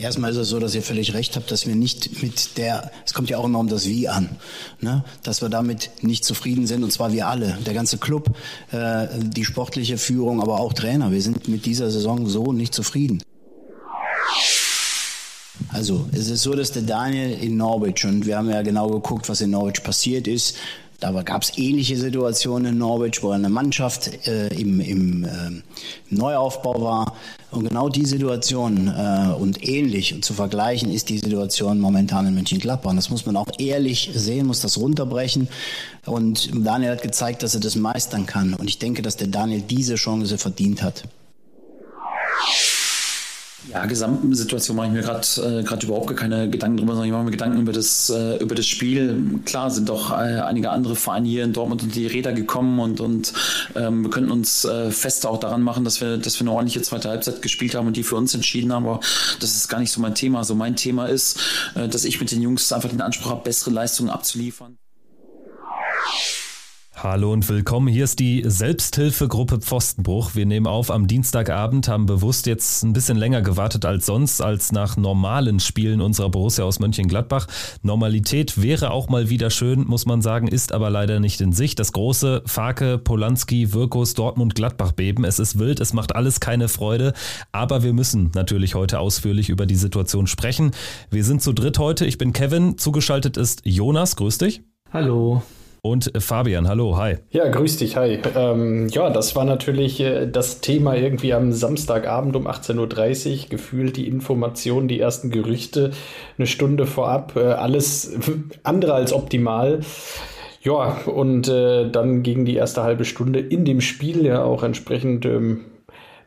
Erstmal ist es so, dass ihr völlig recht habt, dass wir nicht mit der, es kommt ja auch immer um das Wie an, ne? dass wir damit nicht zufrieden sind und zwar wir alle, der ganze Club, äh, die sportliche Führung, aber auch Trainer. Wir sind mit dieser Saison so nicht zufrieden. Also es ist so, dass der Daniel in Norwich und wir haben ja genau geguckt, was in Norwich passiert ist. Da gab es ähnliche Situationen in Norwich, wo eine Mannschaft äh, im, im äh, Neuaufbau war. Und genau die Situation äh, und ähnlich und zu vergleichen ist die Situation momentan in Mönchengladbach. Und das muss man auch ehrlich sehen, muss das runterbrechen. Und Daniel hat gezeigt, dass er das meistern kann. Und ich denke, dass der Daniel diese Chance verdient hat. Ja, Gesamtsituation mache ich mir gerade äh, überhaupt gar keine Gedanken drüber, sondern ich mache mir Gedanken über das äh, über das Spiel. Klar sind doch äh, einige andere Vereine hier in Dortmund unter die Räder gekommen und und ähm, wir könnten uns äh, fest auch daran machen, dass wir dass wir eine ordentliche zweite Halbzeit gespielt haben und die für uns entschieden haben. Aber das ist gar nicht so mein Thema. So also mein Thema ist, äh, dass ich mit den Jungs einfach den Anspruch habe, bessere Leistungen abzuliefern. Hallo und willkommen. Hier ist die Selbsthilfegruppe Pfostenbruch. Wir nehmen auf am Dienstagabend, haben bewusst jetzt ein bisschen länger gewartet als sonst, als nach normalen Spielen unserer Borussia aus Mönchengladbach. Normalität wäre auch mal wieder schön, muss man sagen, ist aber leider nicht in Sicht. Das große Farke, Polanski, Wirkus, Dortmund, Gladbach beben. Es ist wild, es macht alles keine Freude, aber wir müssen natürlich heute ausführlich über die Situation sprechen. Wir sind zu dritt heute. Ich bin Kevin, zugeschaltet ist Jonas. Grüß dich. Hallo. Und Fabian, hallo, hi. Ja, grüß dich, hi. Ähm, ja, das war natürlich äh, das Thema irgendwie am Samstagabend um 18.30 Uhr. Gefühlt die Informationen, die ersten Gerüchte eine Stunde vorab. Äh, alles andere als optimal. Ja, und äh, dann ging die erste halbe Stunde in dem Spiel ja auch entsprechend ähm,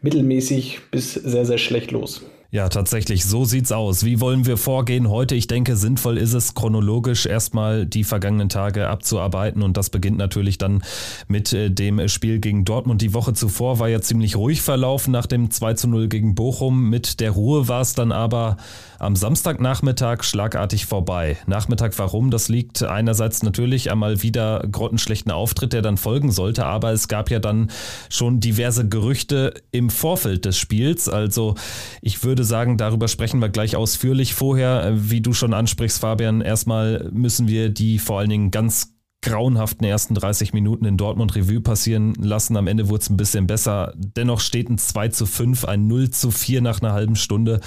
mittelmäßig bis sehr, sehr schlecht los. Ja, tatsächlich, so sieht's aus. Wie wollen wir vorgehen heute? Ich denke, sinnvoll ist es, chronologisch erstmal die vergangenen Tage abzuarbeiten und das beginnt natürlich dann mit äh, dem Spiel gegen Dortmund. Die Woche zuvor war ja ziemlich ruhig verlaufen nach dem 2 zu 0 gegen Bochum. Mit der Ruhe war es dann aber am Samstagnachmittag schlagartig vorbei. Nachmittag warum? Das liegt einerseits natürlich einmal wieder grottenschlechten Auftritt, der dann folgen sollte, aber es gab ja dann schon diverse Gerüchte im Vorfeld des Spiels. Also ich würde sagen, darüber sprechen wir gleich ausführlich. Vorher, wie du schon ansprichst, Fabian, erstmal müssen wir die vor allen Dingen ganz grauenhaften ersten 30 Minuten in Dortmund Revue passieren lassen. Am Ende wurde es ein bisschen besser. Dennoch steht ein 2 zu 5, ein 0 zu 4 nach einer halben Stunde.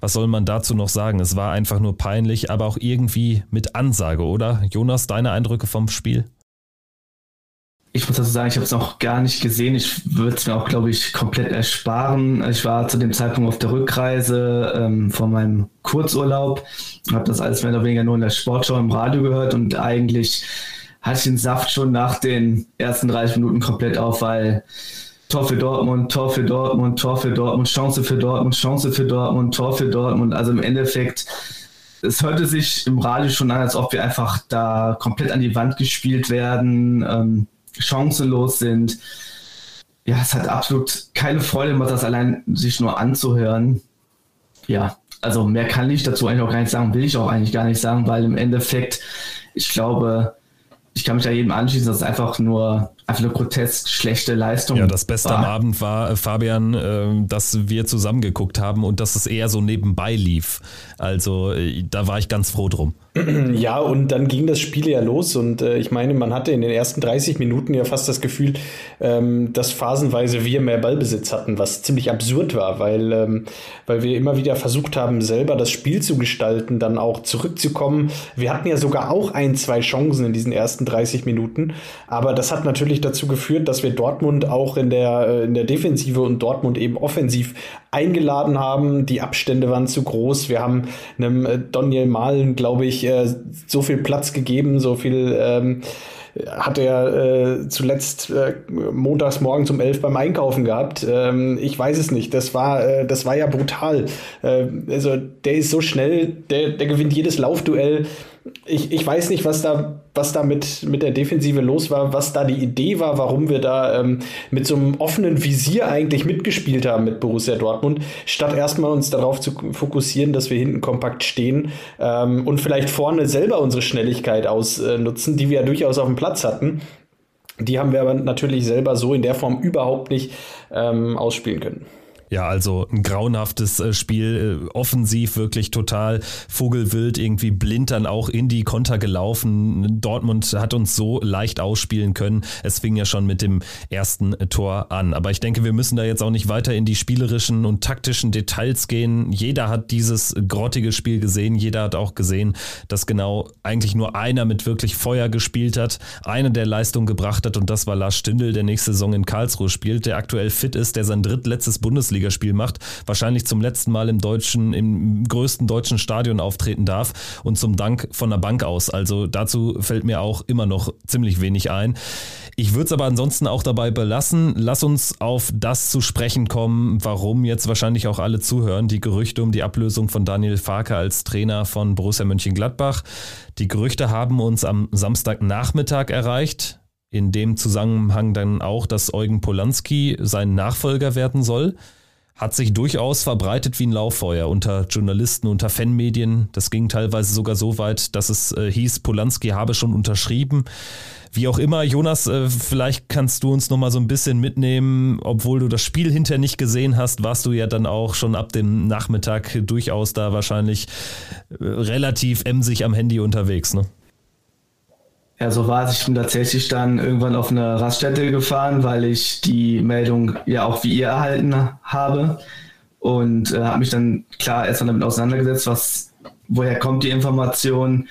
Was soll man dazu noch sagen? Es war einfach nur peinlich, aber auch irgendwie mit Ansage, oder? Jonas, deine Eindrücke vom Spiel? Ich muss dazu sagen, ich habe es noch gar nicht gesehen. Ich würde es mir auch, glaube ich, komplett ersparen. Ich war zu dem Zeitpunkt auf der Rückreise ähm, von meinem Kurzurlaub, habe das alles mehr oder weniger nur in der Sportschau im Radio gehört und eigentlich hatte ich den Saft schon nach den ersten 30 Minuten komplett auf, weil Tor für Dortmund, Tor für Dortmund, Tor für Dortmund, Chance für Dortmund, Chance für Dortmund, Tor für Dortmund. Also im Endeffekt, es hörte sich im Radio schon an, als ob wir einfach da komplett an die Wand gespielt werden. Ähm, chancenlos sind. Ja, es hat absolut keine Freude gemacht, das allein sich nur anzuhören. Ja, also mehr kann ich dazu eigentlich auch gar nicht sagen, will ich auch eigentlich gar nicht sagen, weil im Endeffekt, ich glaube, ich kann mich da jedem anschließen, dass es einfach nur einfach eine grotesk schlechte Leistung. Ja, das Beste war. am Abend war, äh, Fabian, äh, dass wir zusammen geguckt haben und dass es eher so nebenbei lief. Also äh, da war ich ganz froh drum. Ja, und dann ging das Spiel ja los und äh, ich meine, man hatte in den ersten 30 Minuten ja fast das Gefühl, ähm, dass phasenweise wir mehr Ballbesitz hatten, was ziemlich absurd war, weil, ähm, weil wir immer wieder versucht haben, selber das Spiel zu gestalten, dann auch zurückzukommen. Wir hatten ja sogar auch ein, zwei Chancen in diesen ersten 30 Minuten, aber das hat natürlich dazu geführt, dass wir Dortmund auch in der, äh, in der Defensive und Dortmund eben offensiv eingeladen haben. Die Abstände waren zu groß. Wir haben einem äh, Daniel Malen, glaube ich, so viel Platz gegeben, so viel ähm, hat er äh, zuletzt äh, montags morgens um elf beim Einkaufen gehabt. Ähm, ich weiß es nicht. Das war, äh, das war ja brutal. Äh, also der ist so schnell, der, der gewinnt jedes Laufduell ich, ich weiß nicht, was da, was da mit, mit der Defensive los war, was da die Idee war, warum wir da ähm, mit so einem offenen Visier eigentlich mitgespielt haben mit Borussia Dortmund, statt erstmal uns darauf zu fokussieren, dass wir hinten kompakt stehen ähm, und vielleicht vorne selber unsere Schnelligkeit ausnutzen, die wir ja durchaus auf dem Platz hatten. Die haben wir aber natürlich selber so in der Form überhaupt nicht ähm, ausspielen können. Ja, also ein grauenhaftes äh, Spiel, äh, offensiv wirklich total vogelwild, irgendwie blind dann auch in die Konter gelaufen. Dortmund hat uns so leicht ausspielen können. Es fing ja schon mit dem ersten Tor an. Aber ich denke, wir müssen da jetzt auch nicht weiter in die spielerischen und taktischen Details gehen. Jeder hat dieses grottige Spiel gesehen. Jeder hat auch gesehen, dass genau eigentlich nur einer mit wirklich Feuer gespielt hat, einer der Leistung gebracht hat und das war Lars Stindl, der nächste Saison in Karlsruhe spielt, der aktuell fit ist, der sein drittletztes Bundesliga Bundesligaspiel macht, wahrscheinlich zum letzten Mal im deutschen, im größten deutschen Stadion auftreten darf und zum Dank von der Bank aus. Also dazu fällt mir auch immer noch ziemlich wenig ein. Ich würde es aber ansonsten auch dabei belassen. Lass uns auf das zu sprechen kommen, warum jetzt wahrscheinlich auch alle zuhören. Die Gerüchte um die Ablösung von Daniel Farke als Trainer von Borussia Mönchengladbach. Die Gerüchte haben uns am Samstagnachmittag erreicht. In dem Zusammenhang dann auch, dass Eugen Polanski sein Nachfolger werden soll hat sich durchaus verbreitet wie ein Lauffeuer unter Journalisten, unter Fanmedien. Das ging teilweise sogar so weit, dass es äh, hieß, Polanski habe schon unterschrieben. Wie auch immer, Jonas, äh, vielleicht kannst du uns nochmal so ein bisschen mitnehmen, obwohl du das Spiel hinterher nicht gesehen hast, warst du ja dann auch schon ab dem Nachmittag durchaus da wahrscheinlich äh, relativ emsig am Handy unterwegs, ne? Ja, so war es. Ich bin tatsächlich dann irgendwann auf eine Raststätte gefahren, weil ich die Meldung ja auch wie ihr erhalten habe und äh, habe mich dann klar erstmal damit auseinandergesetzt, was, woher kommt die Information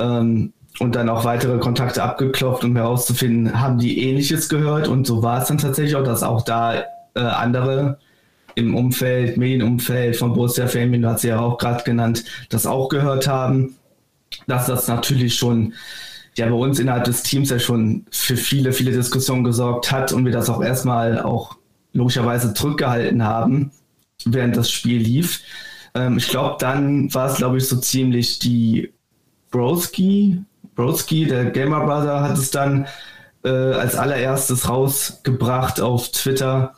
ähm, und dann auch weitere Kontakte abgeklopft, um herauszufinden, haben die Ähnliches gehört und so war es dann tatsächlich auch, dass auch da äh, andere im Umfeld, Medienumfeld von Borussia Famin, du hast sie ja auch gerade genannt, das auch gehört haben, dass das natürlich schon ja bei uns innerhalb des Teams ja schon für viele, viele Diskussionen gesorgt hat und wir das auch erstmal auch logischerweise zurückgehalten haben, während das Spiel lief. Ähm, ich glaube, dann war es, glaube ich, so ziemlich die Broski, Broski, der Gamer Brother, hat es dann äh, als allererstes rausgebracht auf Twitter.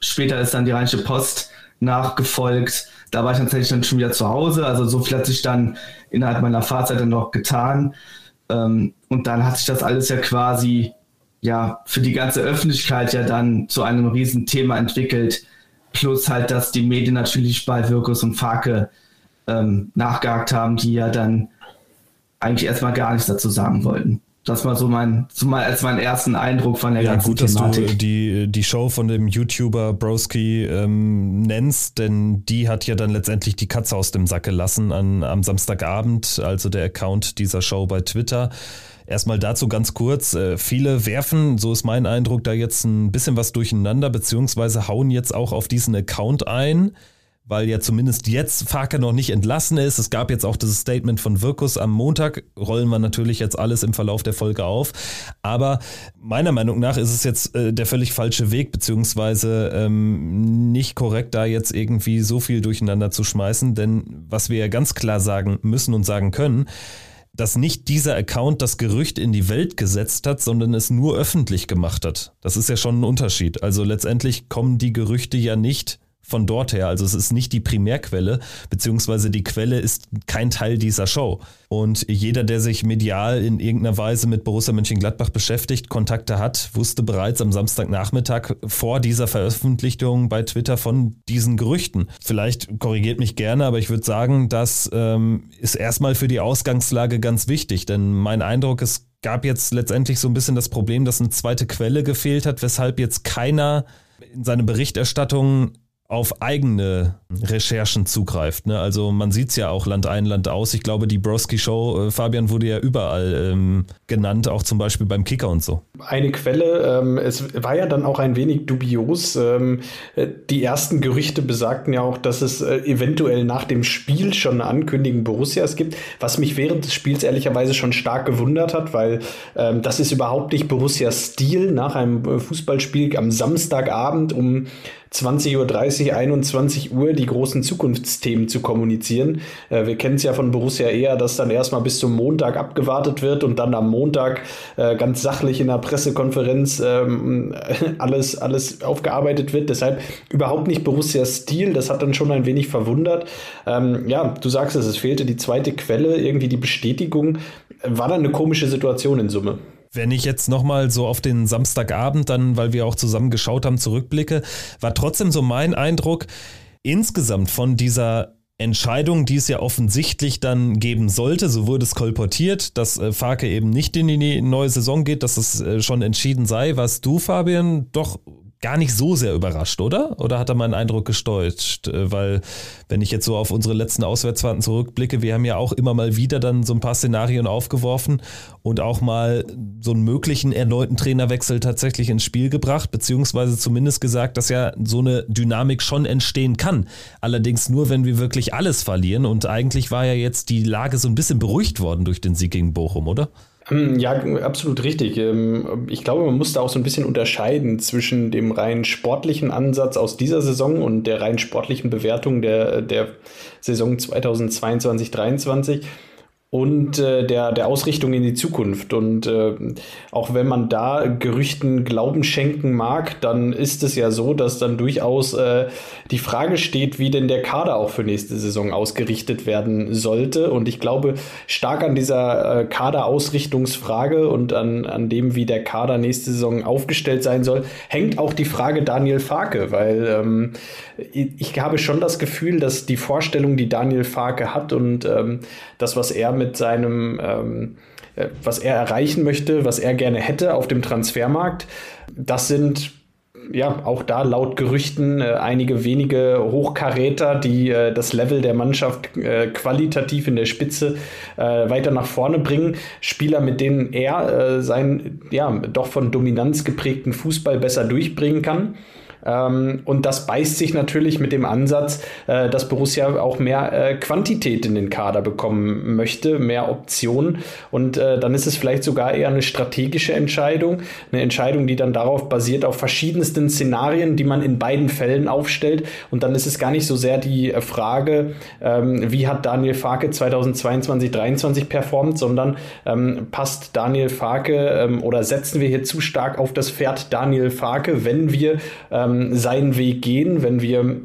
Später ist dann die Rheinische Post nachgefolgt. Da war ich tatsächlich dann schon wieder zu Hause. Also so viel hat sich dann innerhalb meiner Fahrzeit dann noch getan. Ähm, und dann hat sich das alles ja quasi ja für die ganze Öffentlichkeit ja dann zu einem Riesenthema entwickelt. Plus halt, dass die Medien natürlich bei Wirkus und Fake ähm, nachgehakt haben, die ja dann eigentlich erstmal gar nichts dazu sagen wollten. Das war so mein, so mal als mein ersten Eindruck von der ja, ganzen gut, Thematik. dass du die, die Show von dem YouTuber Broski ähm, nennst, denn die hat ja dann letztendlich die Katze aus dem Sack gelassen an, am Samstagabend, also der Account dieser Show bei Twitter. Erstmal dazu ganz kurz. Äh, viele werfen, so ist mein Eindruck, da jetzt ein bisschen was durcheinander, beziehungsweise hauen jetzt auch auf diesen Account ein weil ja zumindest jetzt Farke noch nicht entlassen ist. Es gab jetzt auch dieses Statement von Wirkus am Montag, rollen wir natürlich jetzt alles im Verlauf der Folge auf. Aber meiner Meinung nach ist es jetzt äh, der völlig falsche Weg, beziehungsweise ähm, nicht korrekt, da jetzt irgendwie so viel durcheinander zu schmeißen. Denn was wir ja ganz klar sagen müssen und sagen können, dass nicht dieser Account das Gerücht in die Welt gesetzt hat, sondern es nur öffentlich gemacht hat. Das ist ja schon ein Unterschied. Also letztendlich kommen die Gerüchte ja nicht von dort her. Also es ist nicht die Primärquelle, beziehungsweise die Quelle ist kein Teil dieser Show. Und jeder, der sich medial in irgendeiner Weise mit Borussia Mönchengladbach beschäftigt, Kontakte hat, wusste bereits am Samstagnachmittag vor dieser Veröffentlichung bei Twitter von diesen Gerüchten. Vielleicht korrigiert mich gerne, aber ich würde sagen, das ähm, ist erstmal für die Ausgangslage ganz wichtig, denn mein Eindruck ist, gab jetzt letztendlich so ein bisschen das Problem, dass eine zweite Quelle gefehlt hat, weshalb jetzt keiner in seine Berichterstattung auf eigene Recherchen zugreift. Ne? Also man sieht es ja auch Land ein, Land aus. Ich glaube, die Broski Show, äh, Fabian, wurde ja überall ähm, genannt, auch zum Beispiel beim Kicker und so. Eine Quelle, ähm, es war ja dann auch ein wenig dubios. Ähm, äh, die ersten Gerüchte besagten ja auch, dass es äh, eventuell nach dem Spiel schon eine Ankündigung Borussias gibt, was mich während des Spiels ehrlicherweise schon stark gewundert hat, weil ähm, das ist überhaupt nicht Borussias Stil nach einem äh, Fußballspiel am Samstagabend um 20.30 Uhr, 21 Uhr die großen Zukunftsthemen zu kommunizieren. Äh, wir kennen es ja von Borussia eher, dass dann erstmal bis zum Montag abgewartet wird und dann am Montag äh, ganz sachlich in der Pressekonferenz ähm, alles, alles aufgearbeitet wird. Deshalb überhaupt nicht Borussias Stil. Das hat dann schon ein wenig verwundert. Ähm, ja, du sagst es, es fehlte die zweite Quelle, irgendwie die Bestätigung. War dann eine komische Situation in Summe. Wenn ich jetzt nochmal so auf den Samstagabend dann, weil wir auch zusammen geschaut haben, zurückblicke, war trotzdem so mein Eindruck, insgesamt von dieser Entscheidung, die es ja offensichtlich dann geben sollte, so wurde es kolportiert, dass äh, Farke eben nicht in die neue Saison geht, dass es äh, schon entschieden sei. Warst du, Fabian, doch gar nicht so sehr überrascht, oder? Oder hat er meinen Eindruck gestäuscht? Äh, weil, wenn ich jetzt so auf unsere letzten Auswärtsfahrten zurückblicke, wir haben ja auch immer mal wieder dann so ein paar Szenarien aufgeworfen und auch mal so einen möglichen erneuten Trainerwechsel tatsächlich ins Spiel gebracht, beziehungsweise zumindest gesagt, dass ja so eine Dynamik schon entstehen kann. Allerdings nur, wenn wir wirklich alles verlieren. Und eigentlich war ja jetzt die Lage so ein bisschen beruhigt worden durch den Sieg gegen Bochum, oder? Hm, ja, absolut richtig. Ähm, ich glaube, man muss da auch so ein bisschen unterscheiden zwischen dem rein sportlichen Ansatz aus dieser Saison und der rein sportlichen Bewertung der, der Saison 2022 2023 und äh, der, der Ausrichtung in die Zukunft. Und äh, auch wenn man da Gerüchten Glauben schenken mag, dann ist es ja so, dass dann durchaus äh, die Frage steht, wie denn der Kader auch für nächste Saison ausgerichtet werden sollte. Und ich glaube stark an dieser äh, Kaderausrichtungsfrage und an, an dem, wie der Kader nächste Saison aufgestellt sein soll, hängt auch die Frage Daniel Farke, weil ähm, ich habe schon das Gefühl, dass die Vorstellung, die Daniel Farke hat und ähm, das, was er mit seinem, ähm, äh, was er erreichen möchte, was er gerne hätte auf dem Transfermarkt, das sind ja, auch da laut Gerüchten äh, einige wenige Hochkaräter, die äh, das Level der Mannschaft äh, qualitativ in der Spitze äh, weiter nach vorne bringen. Spieler, mit denen er äh, seinen, ja, doch von Dominanz geprägten Fußball besser durchbringen kann. Ähm, und das beißt sich natürlich mit dem Ansatz, äh, dass Borussia auch mehr äh, Quantität in den Kader bekommen möchte, mehr Optionen. Und äh, dann ist es vielleicht sogar eher eine strategische Entscheidung, eine Entscheidung, die dann darauf basiert, auf verschiedensten Szenarien, die man in beiden Fällen aufstellt. Und dann ist es gar nicht so sehr die äh, Frage, ähm, wie hat Daniel Farke 2022, 2023 performt, sondern ähm, passt Daniel Farke ähm, oder setzen wir hier zu stark auf das Pferd Daniel Farke, wenn wir ähm, ähm, seinen Weg gehen, wenn wir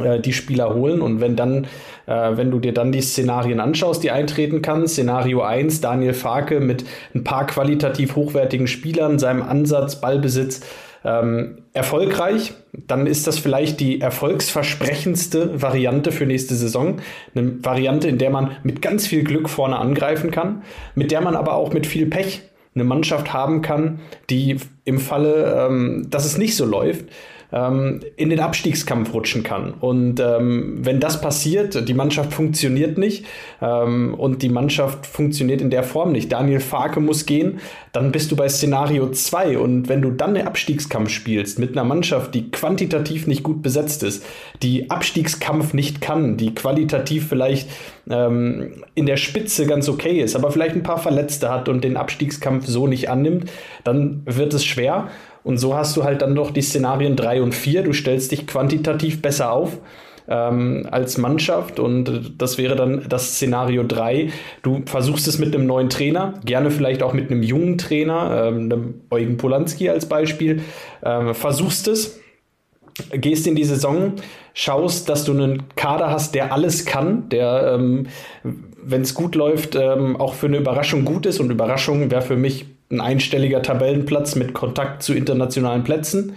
äh, die Spieler holen und wenn dann, äh, wenn du dir dann die Szenarien anschaust, die eintreten kann, Szenario 1, Daniel Farke mit ein paar qualitativ hochwertigen Spielern, seinem Ansatz, Ballbesitz, ähm, erfolgreich, dann ist das vielleicht die erfolgsversprechendste Variante für nächste Saison. Eine Variante, in der man mit ganz viel Glück vorne angreifen kann, mit der man aber auch mit viel Pech eine Mannschaft haben kann, die im Falle, ähm, dass es nicht so läuft, ähm, in den Abstiegskampf rutschen kann. Und ähm, wenn das passiert, die Mannschaft funktioniert nicht ähm, und die Mannschaft funktioniert in der Form nicht. Daniel Farke muss gehen, dann bist du bei Szenario 2. Und wenn du dann einen Abstiegskampf spielst mit einer Mannschaft, die quantitativ nicht gut besetzt ist, die Abstiegskampf nicht kann, die qualitativ vielleicht ähm, in der Spitze ganz okay ist, aber vielleicht ein paar Verletzte hat und den Abstiegskampf so nicht annimmt, dann wird es schwer. Und so hast du halt dann doch die Szenarien 3 und 4. Du stellst dich quantitativ besser auf ähm, als Mannschaft und das wäre dann das Szenario 3. Du versuchst es mit einem neuen Trainer, gerne vielleicht auch mit einem jungen Trainer, ähm, einem Eugen Polanski als Beispiel. Ähm, versuchst es, gehst in die Saison, schaust, dass du einen Kader hast, der alles kann, der, ähm, wenn es gut läuft, ähm, auch für eine Überraschung gut ist. Und Überraschung wäre für mich ein einstelliger Tabellenplatz mit Kontakt zu internationalen Plätzen.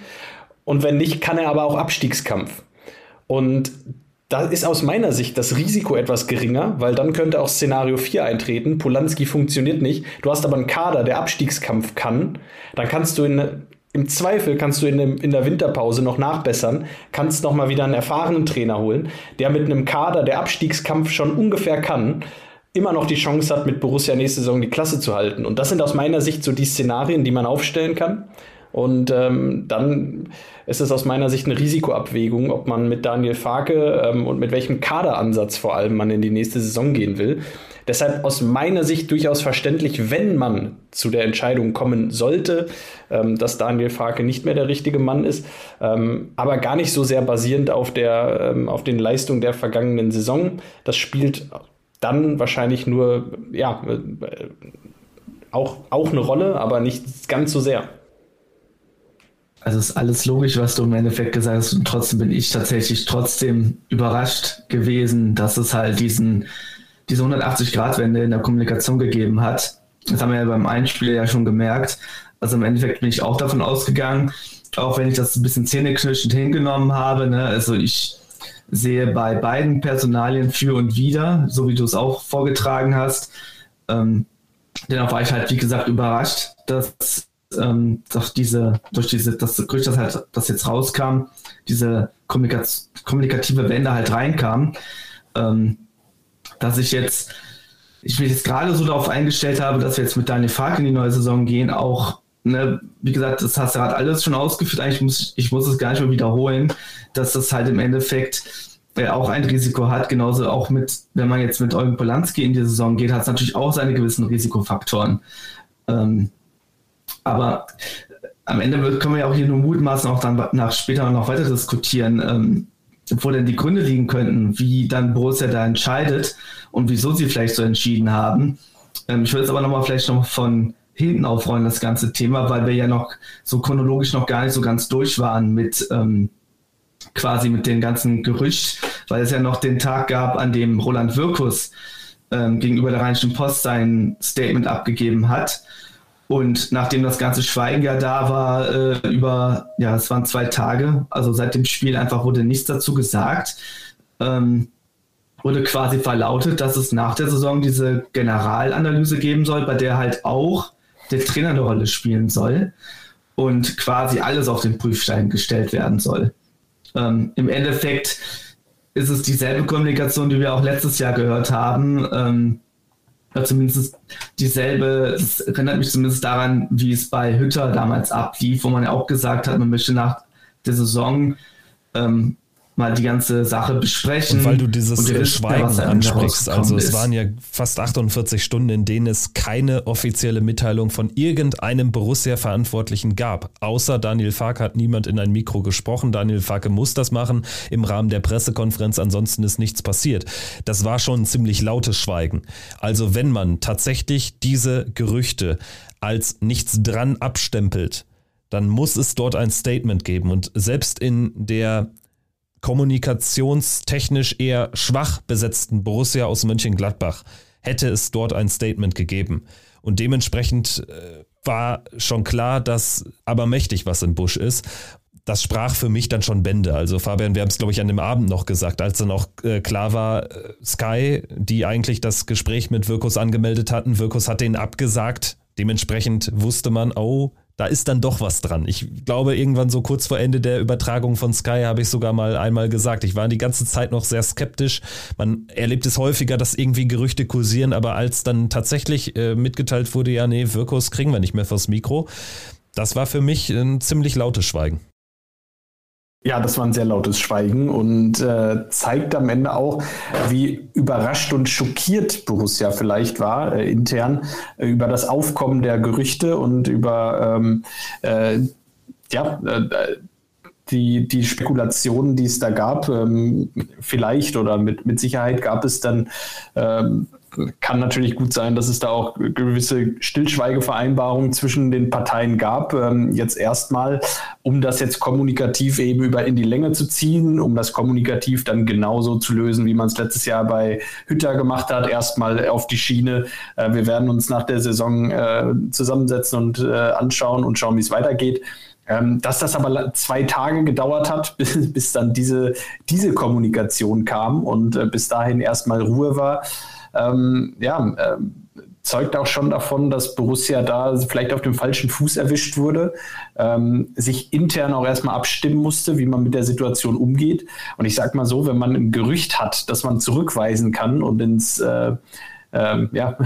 Und wenn nicht, kann er aber auch Abstiegskampf. Und da ist aus meiner Sicht das Risiko etwas geringer, weil dann könnte auch Szenario 4 eintreten. Polanski funktioniert nicht. Du hast aber einen Kader, der Abstiegskampf kann. Dann kannst du in, im Zweifel kannst du in, dem, in der Winterpause noch nachbessern, kannst noch mal wieder einen erfahrenen Trainer holen, der mit einem Kader, der Abstiegskampf schon ungefähr kann, immer noch die Chance hat, mit Borussia nächste Saison die Klasse zu halten. Und das sind aus meiner Sicht so die Szenarien, die man aufstellen kann. Und ähm, dann ist es aus meiner Sicht eine Risikoabwägung, ob man mit Daniel Farke ähm, und mit welchem Kaderansatz vor allem man in die nächste Saison gehen will. Deshalb aus meiner Sicht durchaus verständlich, wenn man zu der Entscheidung kommen sollte, ähm, dass Daniel Farke nicht mehr der richtige Mann ist, ähm, aber gar nicht so sehr basierend auf, der, ähm, auf den Leistungen der vergangenen Saison. Das spielt dann wahrscheinlich nur, ja, äh, auch, auch eine Rolle, aber nicht ganz so sehr. Also ist alles logisch, was du im Endeffekt gesagt hast. Und trotzdem bin ich tatsächlich trotzdem überrascht gewesen, dass es halt diesen, diese 180-Grad-Wende in der Kommunikation gegeben hat. Das haben wir ja beim Einspiel ja schon gemerkt. Also im Endeffekt bin ich auch davon ausgegangen, auch wenn ich das ein bisschen zähneknirschend hingenommen habe. Ne? Also ich sehe bei beiden Personalien für und wider, so wie du es auch vorgetragen hast. Ähm, dennoch war ich halt, wie gesagt, überrascht, dass ähm, doch diese, durch diese, das Gerücht, das halt, das jetzt rauskam, diese kommunikative Wende halt reinkam, ähm, dass ich jetzt, ich mich jetzt gerade so darauf eingestellt habe, dass wir jetzt mit Daniel Fark in die neue Saison gehen, auch, ne, wie gesagt, das hast du gerade alles schon ausgeführt, eigentlich muss ich muss es gar nicht mehr wiederholen, dass das halt im Endeffekt äh, auch ein Risiko hat, genauso auch mit, wenn man jetzt mit Eugen Polanski in die Saison geht, hat es natürlich auch seine gewissen Risikofaktoren. Ähm, aber am Ende können wir ja auch hier nur mutmaßen, auch dann nach später noch weiter diskutieren, ähm, wo denn die Gründe liegen könnten, wie dann Borussia da entscheidet und wieso sie vielleicht so entschieden haben. Ähm, ich will jetzt aber nochmal vielleicht noch von hinten aufrollen, das ganze Thema, weil wir ja noch so chronologisch noch gar nicht so ganz durch waren mit ähm, quasi mit dem ganzen Gerücht, weil es ja noch den Tag gab, an dem Roland Wirkus ähm, gegenüber der Rheinischen Post sein Statement abgegeben hat. Und nachdem das ganze Schweigen ja da war, äh, über, ja, es waren zwei Tage, also seit dem Spiel einfach wurde nichts dazu gesagt, ähm, wurde quasi verlautet, dass es nach der Saison diese Generalanalyse geben soll, bei der halt auch der Trainer eine Rolle spielen soll und quasi alles auf den Prüfstein gestellt werden soll. Ähm, Im Endeffekt ist es dieselbe Kommunikation, die wir auch letztes Jahr gehört haben. Ähm, zumindest dieselbe, es erinnert mich zumindest daran, wie es bei Hütter damals ablief, wo man ja auch gesagt hat, man möchte nach der Saison ähm, mal die ganze Sache besprechen. Und weil du dieses Schweigen ansprichst, also es ist. waren ja fast 48 Stunden, in denen es keine offizielle Mitteilung von irgendeinem Borussia-Verantwortlichen gab. Außer Daniel Farke hat niemand in ein Mikro gesprochen. Daniel Farke muss das machen im Rahmen der Pressekonferenz, ansonsten ist nichts passiert. Das war schon ein ziemlich lautes Schweigen. Also wenn man tatsächlich diese Gerüchte als nichts dran abstempelt, dann muss es dort ein Statement geben. Und selbst in der kommunikationstechnisch eher schwach besetzten Borussia aus Mönchengladbach hätte es dort ein Statement gegeben. Und dementsprechend äh, war schon klar, dass aber mächtig was im Busch ist. Das sprach für mich dann schon Bände. Also Fabian, wir haben es, glaube ich, an dem Abend noch gesagt, als dann auch äh, klar war, äh, Sky, die eigentlich das Gespräch mit Wirkus angemeldet hatten, Wirkus hat den abgesagt. Dementsprechend wusste man, oh, da ist dann doch was dran. Ich glaube, irgendwann so kurz vor Ende der Übertragung von Sky habe ich sogar mal einmal gesagt, ich war die ganze Zeit noch sehr skeptisch. Man erlebt es häufiger, dass irgendwie Gerüchte kursieren, aber als dann tatsächlich äh, mitgeteilt wurde, ja, nee, Wirkos kriegen wir nicht mehr fürs Mikro, das war für mich ein ziemlich lautes Schweigen. Ja, das war ein sehr lautes Schweigen und äh, zeigt am Ende auch, wie überrascht und schockiert Borussia vielleicht war äh, intern äh, über das Aufkommen der Gerüchte und über ähm, äh, ja, äh, die, die Spekulationen, die es da gab. Ähm, vielleicht oder mit, mit Sicherheit gab es dann ähm, kann natürlich gut sein, dass es da auch gewisse Stillschweigevereinbarungen zwischen den Parteien gab. Ähm, jetzt erstmal, um das jetzt kommunikativ eben über in die Länge zu ziehen, um das kommunikativ dann genauso zu lösen, wie man es letztes Jahr bei Hütter gemacht hat. Erstmal auf die Schiene. Äh, wir werden uns nach der Saison äh, zusammensetzen und äh, anschauen und schauen, wie es weitergeht. Ähm, dass das aber zwei Tage gedauert hat, bis, bis dann diese, diese Kommunikation kam und äh, bis dahin erstmal Ruhe war ähm, ja, äh, zeugt auch schon davon, dass Borussia da vielleicht auf dem falschen Fuß erwischt wurde, ähm, sich intern auch erstmal abstimmen musste, wie man mit der Situation umgeht. Und ich sage mal so, wenn man ein Gerücht hat, das man zurückweisen kann und ins äh, äh, ja,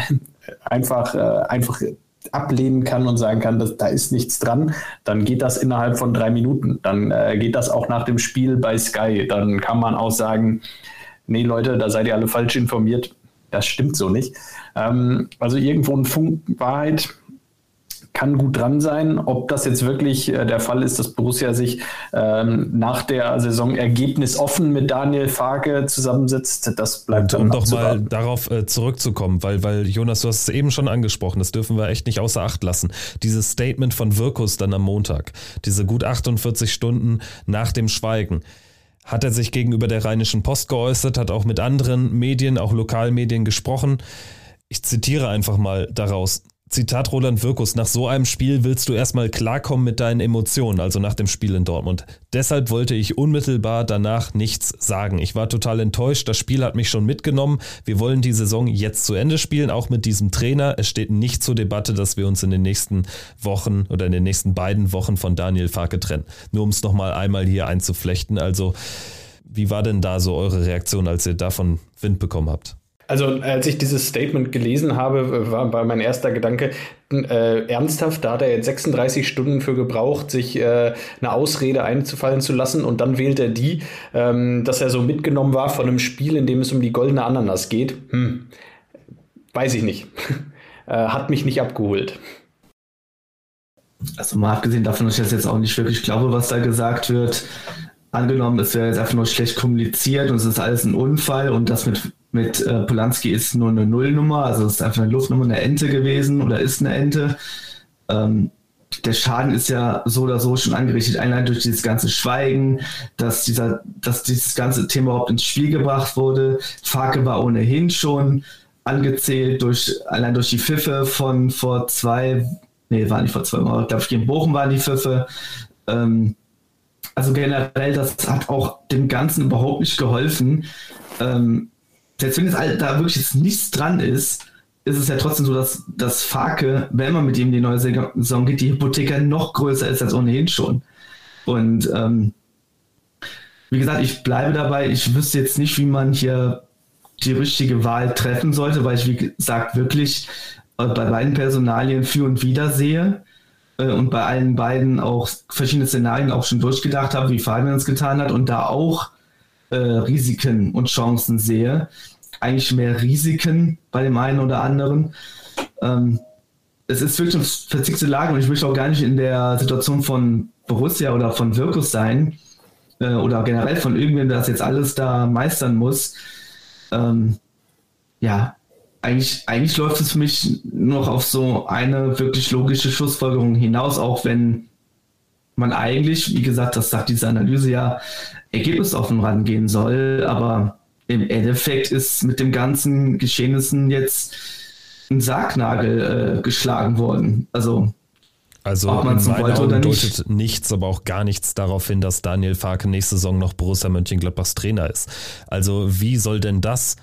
einfach, einfach ablehnen kann und sagen kann, dass, da ist nichts dran, dann geht das innerhalb von drei Minuten. Dann äh, geht das auch nach dem Spiel bei Sky. Dann kann man auch sagen, nee Leute, da seid ihr alle falsch informiert das stimmt so nicht. Ähm, also irgendwo ein Funk Wahrheit kann gut dran sein. Ob das jetzt wirklich äh, der Fall ist, dass Borussia sich ähm, nach der Saison ergebnisoffen mit Daniel Farke zusammensetzt, das bleibt dann Um doch mal darauf äh, zurückzukommen, weil, weil Jonas, du hast es eben schon angesprochen, das dürfen wir echt nicht außer Acht lassen. Dieses Statement von Wirkus dann am Montag, diese gut 48 Stunden nach dem Schweigen hat er sich gegenüber der Rheinischen Post geäußert, hat auch mit anderen Medien, auch Lokalmedien gesprochen. Ich zitiere einfach mal daraus. Zitat Roland Wirkus, nach so einem Spiel willst du erstmal klarkommen mit deinen Emotionen, also nach dem Spiel in Dortmund. Deshalb wollte ich unmittelbar danach nichts sagen. Ich war total enttäuscht, das Spiel hat mich schon mitgenommen. Wir wollen die Saison jetzt zu Ende spielen, auch mit diesem Trainer. Es steht nicht zur Debatte, dass wir uns in den nächsten Wochen oder in den nächsten beiden Wochen von Daniel Farke trennen. Nur um es nochmal einmal hier einzuflechten. Also, wie war denn da so eure Reaktion, als ihr davon Wind bekommen habt? Also als ich dieses Statement gelesen habe, war, mein erster Gedanke, äh, ernsthaft, da hat er jetzt 36 Stunden für gebraucht, sich äh, eine Ausrede einzufallen zu lassen und dann wählt er die, ähm, dass er so mitgenommen war von einem Spiel, in dem es um die goldene Ananas geht. Hm, weiß ich nicht. äh, hat mich nicht abgeholt. Also mal abgesehen davon, dass ich jetzt auch nicht wirklich glaube, was da gesagt wird, angenommen, es wäre jetzt einfach nur schlecht kommuniziert und es ist alles ein Unfall und das mit mit äh, Polanski ist nur eine Nullnummer, also ist einfach eine Luftnummer, eine Ente gewesen oder ist eine Ente. Ähm, der Schaden ist ja so oder so schon angerichtet, allein durch dieses ganze Schweigen, dass, dieser, dass dieses ganze Thema überhaupt ins Spiel gebracht wurde. Farke war ohnehin schon angezählt, durch, allein durch die Pfiffe von vor zwei, nee, war nicht vor zwei glaube ich, gegen Bochum waren die Pfiffe. Ähm, also generell, das hat auch dem Ganzen überhaupt nicht geholfen. Ähm, selbst wenn jetzt da wirklich jetzt nichts dran ist, ist es ja trotzdem so, dass das Fake, wenn man mit ihm die neue Saison geht, die Hypothek noch größer ist als ohnehin schon. Und ähm, wie gesagt, ich bleibe dabei. Ich wüsste jetzt nicht, wie man hier die richtige Wahl treffen sollte, weil ich, wie gesagt, wirklich äh, bei beiden Personalien für und wider sehe äh, und bei allen beiden auch verschiedene Szenarien auch schon durchgedacht habe, wie Fabian es getan hat und da auch äh, Risiken und Chancen sehe. Eigentlich mehr Risiken bei dem einen oder anderen. Ähm, es ist wirklich eine verzwickte Lage und ich möchte auch gar nicht in der Situation von Borussia oder von Wirkus sein äh, oder generell von irgendwem, der das jetzt alles da meistern muss. Ähm, ja, eigentlich, eigentlich läuft es für mich nur noch auf so eine wirklich logische Schlussfolgerung hinaus, auch wenn man eigentlich, wie gesagt, das sagt diese Analyse ja, ergebnisoffen rangehen soll, aber im Endeffekt ist mit dem ganzen Geschehnissen jetzt ein Sargnagel äh, geschlagen worden. Also also in meinen Augen deutet nichts, aber auch gar nichts darauf hin, dass Daniel Farke nächste Saison noch Borussia Mönchengladbachs Trainer ist. Also wie soll denn das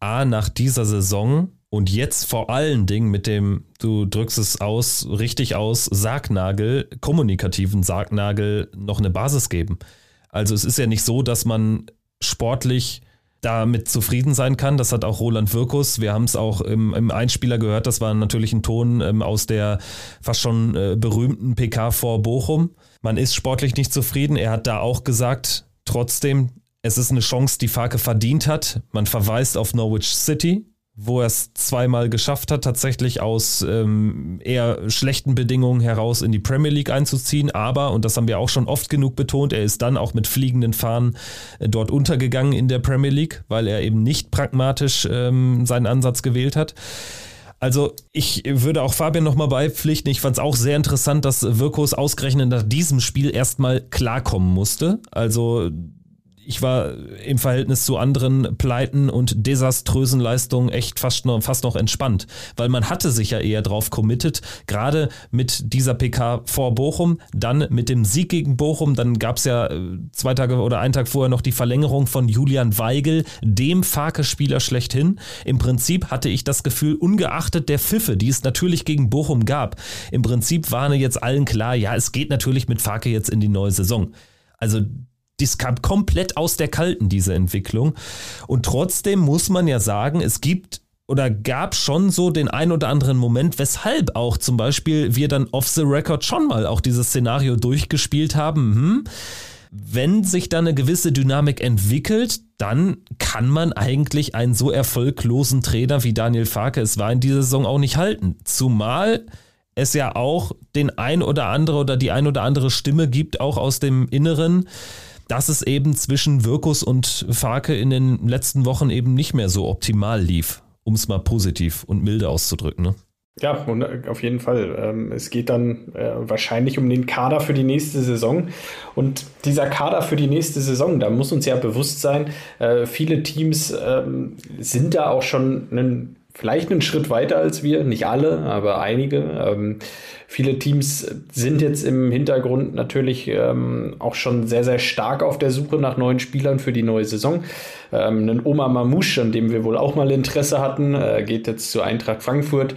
A nach dieser Saison und jetzt vor allen Dingen mit dem, du drückst es aus, richtig aus, Sargnagel, kommunikativen Sargnagel noch eine Basis geben. Also es ist ja nicht so, dass man sportlich damit zufrieden sein kann. Das hat auch Roland Wirkus. Wir haben es auch im, im, Einspieler gehört. Das war natürlich ein Ton ähm, aus der fast schon äh, berühmten PK vor Bochum. Man ist sportlich nicht zufrieden. Er hat da auch gesagt, trotzdem, es ist eine Chance, die Farke verdient hat. Man verweist auf Norwich City, wo er es zweimal geschafft hat, tatsächlich aus ähm, eher schlechten Bedingungen heraus in die Premier League einzuziehen. Aber, und das haben wir auch schon oft genug betont, er ist dann auch mit fliegenden Fahnen äh, dort untergegangen in der Premier League, weil er eben nicht pragmatisch ähm, seinen Ansatz gewählt hat. Also ich würde auch Fabian nochmal beipflichten. Ich fand es auch sehr interessant, dass Wirkus ausgerechnet nach diesem Spiel erstmal klarkommen musste. Also ich war im Verhältnis zu anderen Pleiten und desaströsen Leistungen echt fast noch, fast noch entspannt, weil man hatte sich ja eher drauf committed, gerade mit dieser PK vor Bochum, dann mit dem Sieg gegen Bochum, dann gab es ja äh, zwei Tage oder einen Tag vorher noch die Verlängerung von Julian Weigel, dem Farke-Spieler schlechthin. Im Prinzip hatte ich das Gefühl, ungeachtet der Pfiffe, die es natürlich gegen Bochum gab, im Prinzip war jetzt allen klar, ja, es geht natürlich mit Farke jetzt in die neue Saison. Also das kam komplett aus der Kalten, diese Entwicklung. Und trotzdem muss man ja sagen, es gibt oder gab schon so den ein oder anderen Moment, weshalb auch zum Beispiel wir dann off the record schon mal auch dieses Szenario durchgespielt haben. Hm, wenn sich da eine gewisse Dynamik entwickelt, dann kann man eigentlich einen so erfolglosen Trainer wie Daniel Farke es war in dieser Saison auch nicht halten. Zumal es ja auch den ein oder andere oder die ein oder andere Stimme gibt, auch aus dem Inneren, dass es eben zwischen Wirkus und Farke in den letzten Wochen eben nicht mehr so optimal lief, um es mal positiv und milde auszudrücken. Ne? Ja, äh, auf jeden Fall. Ähm, es geht dann äh, wahrscheinlich um den Kader für die nächste Saison. Und dieser Kader für die nächste Saison, da muss uns ja bewusst sein, äh, viele Teams ähm, sind da auch schon einen vielleicht einen Schritt weiter als wir, nicht alle, aber einige. Ähm, viele Teams sind jetzt im Hintergrund natürlich ähm, auch schon sehr, sehr stark auf der Suche nach neuen Spielern für die neue Saison. Ähm, einen Oma Mamouche, an dem wir wohl auch mal Interesse hatten, äh, geht jetzt zu Eintracht Frankfurt.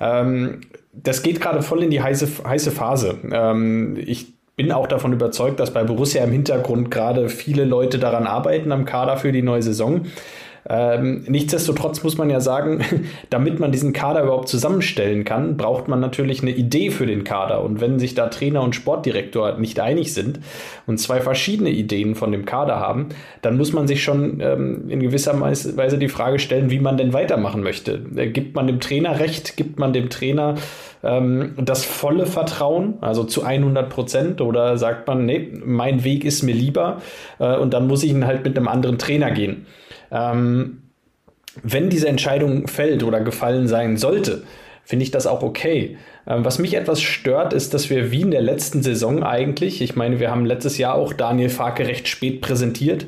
Ähm, das geht gerade voll in die heiße, heiße Phase. Ähm, ich bin auch davon überzeugt, dass bei Borussia im Hintergrund gerade viele Leute daran arbeiten am Kader für die neue Saison. Ähm, nichtsdestotrotz muss man ja sagen, damit man diesen Kader überhaupt zusammenstellen kann, braucht man natürlich eine Idee für den Kader. Und wenn sich da Trainer und Sportdirektor nicht einig sind und zwei verschiedene Ideen von dem Kader haben, dann muss man sich schon ähm, in gewisser Weise die Frage stellen, wie man denn weitermachen möchte. Äh, gibt man dem Trainer recht? Gibt man dem Trainer ähm, das volle Vertrauen, also zu 100 Prozent? Oder sagt man, nee, mein Weg ist mir lieber äh, und dann muss ich ihn halt mit einem anderen Trainer gehen? Ähm, wenn diese Entscheidung fällt oder gefallen sein sollte, finde ich das auch okay. Ähm, was mich etwas stört, ist, dass wir wie in der letzten Saison eigentlich, ich meine, wir haben letztes Jahr auch Daniel Farke recht spät präsentiert.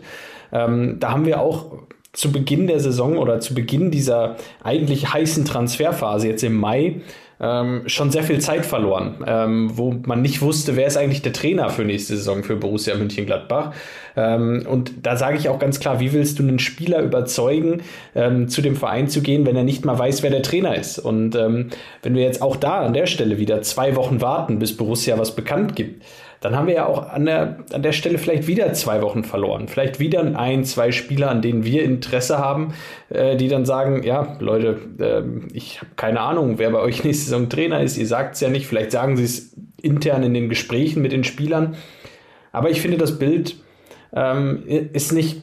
Ähm, da haben wir auch zu Beginn der Saison oder zu Beginn dieser eigentlich heißen Transferphase jetzt im Mai ähm, schon sehr viel Zeit verloren, ähm, wo man nicht wusste, wer ist eigentlich der Trainer für nächste Saison für Borussia Mönchengladbach. Ähm, und da sage ich auch ganz klar, wie willst du einen Spieler überzeugen, ähm, zu dem Verein zu gehen, wenn er nicht mal weiß, wer der Trainer ist? Und ähm, wenn wir jetzt auch da an der Stelle wieder zwei Wochen warten, bis Borussia was bekannt gibt, dann haben wir ja auch an der, an der Stelle vielleicht wieder zwei Wochen verloren. Vielleicht wieder ein, zwei Spieler, an denen wir Interesse haben, äh, die dann sagen, ja, Leute, äh, ich habe keine Ahnung, wer bei euch nächste Saison Trainer ist. Ihr sagt es ja nicht. Vielleicht sagen sie es intern in den Gesprächen mit den Spielern. Aber ich finde, das Bild ähm, ist nicht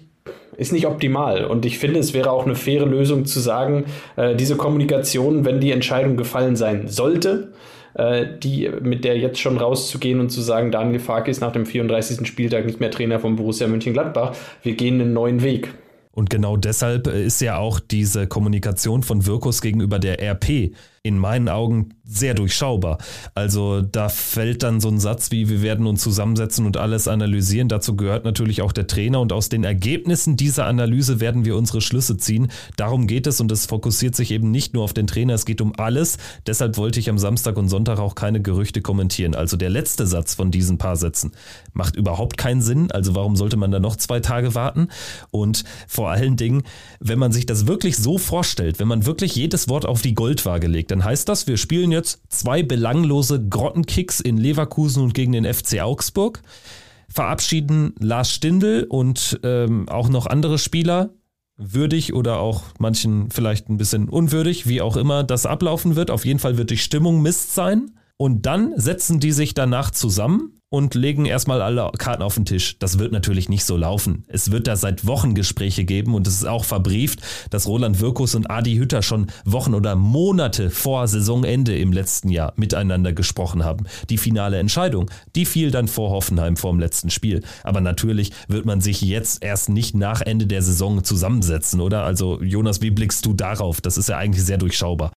ist nicht optimal. Und ich finde, es wäre auch eine faire Lösung zu sagen, äh, diese Kommunikation, wenn die Entscheidung gefallen sein sollte, äh, die, mit der jetzt schon rauszugehen und zu sagen, Daniel Farke ist nach dem 34. Spieltag nicht mehr Trainer von Borussia Mönchengladbach. Wir gehen einen neuen Weg. Und genau deshalb ist ja auch diese Kommunikation von Wirkus gegenüber der RP in meinen Augen sehr durchschaubar. Also da fällt dann so ein Satz wie, wir werden uns zusammensetzen und alles analysieren. Dazu gehört natürlich auch der Trainer und aus den Ergebnissen dieser Analyse werden wir unsere Schlüsse ziehen. Darum geht es und es fokussiert sich eben nicht nur auf den Trainer, es geht um alles. Deshalb wollte ich am Samstag und Sonntag auch keine Gerüchte kommentieren. Also der letzte Satz von diesen paar Sätzen macht überhaupt keinen Sinn. Also warum sollte man da noch zwei Tage warten? Und vor allen Dingen, wenn man sich das wirklich so vorstellt, wenn man wirklich jedes Wort auf die Goldwaage legt, dann heißt das, wir spielen jetzt zwei belanglose Grottenkicks in Leverkusen und gegen den FC Augsburg, verabschieden Lars Stindl und ähm, auch noch andere Spieler würdig oder auch manchen vielleicht ein bisschen unwürdig, wie auch immer das ablaufen wird. Auf jeden Fall wird die Stimmung Mist sein. Und dann setzen die sich danach zusammen und legen erstmal alle Karten auf den Tisch. Das wird natürlich nicht so laufen. Es wird da seit Wochen Gespräche geben und es ist auch verbrieft, dass Roland Wirkus und Adi Hütter schon Wochen oder Monate vor Saisonende im letzten Jahr miteinander gesprochen haben. Die finale Entscheidung, die fiel dann vor Hoffenheim vor dem letzten Spiel. Aber natürlich wird man sich jetzt erst nicht nach Ende der Saison zusammensetzen, oder? Also Jonas, wie blickst du darauf? Das ist ja eigentlich sehr durchschaubar.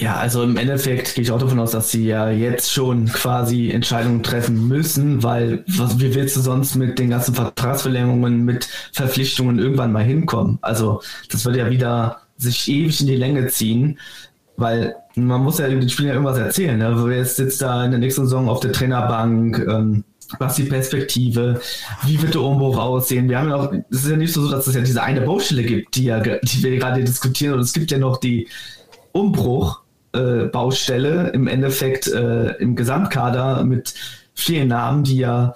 Ja, also im Endeffekt gehe ich auch davon aus, dass sie ja jetzt schon quasi Entscheidungen treffen müssen, weil was, wie willst du sonst mit den ganzen Vertragsverlängerungen, mit Verpflichtungen irgendwann mal hinkommen? Also das wird ja wieder sich ewig in die Länge ziehen, weil man muss ja den Spielern irgendwas erzählen. Ne? Wer sitzt da in der nächsten Saison auf der Trainerbank? Ähm, was die Perspektive, wie wird der Umbruch aussehen. Wir haben ja auch, es ist ja nicht so, dass es ja diese eine Baustelle gibt, die, ja, die wir gerade diskutieren, und es gibt ja noch die Umbruchbaustelle äh, im Endeffekt äh, im Gesamtkader mit vielen Namen, die ja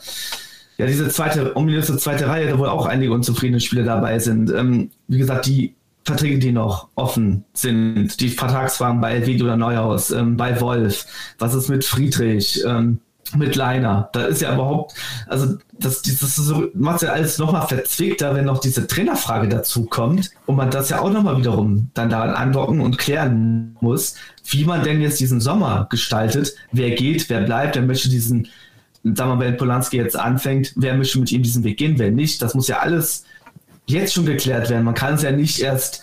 ja diese zweite ominöse zweite Reihe, da wohl auch einige unzufriedene Spieler dabei sind. Ähm, wie gesagt, die Verträge, die noch offen sind, die Vertragsfragen bei Elvedi oder Neuhaus, ähm, bei Wolf, was ist mit Friedrich, ähm, mit Leiner. Da ist ja überhaupt, also das, das so, macht ja alles nochmal verzwickter, wenn noch diese Trainerfrage dazu kommt und man das ja auch nochmal wiederum dann daran andocken und klären muss, wie man denn jetzt diesen Sommer gestaltet, wer geht, wer bleibt, wer möchte diesen, sagen wir mal, wenn Polanski jetzt anfängt, wer möchte mit ihm diesen Weg gehen, wer nicht, das muss ja alles jetzt schon geklärt werden. Man kann es ja nicht erst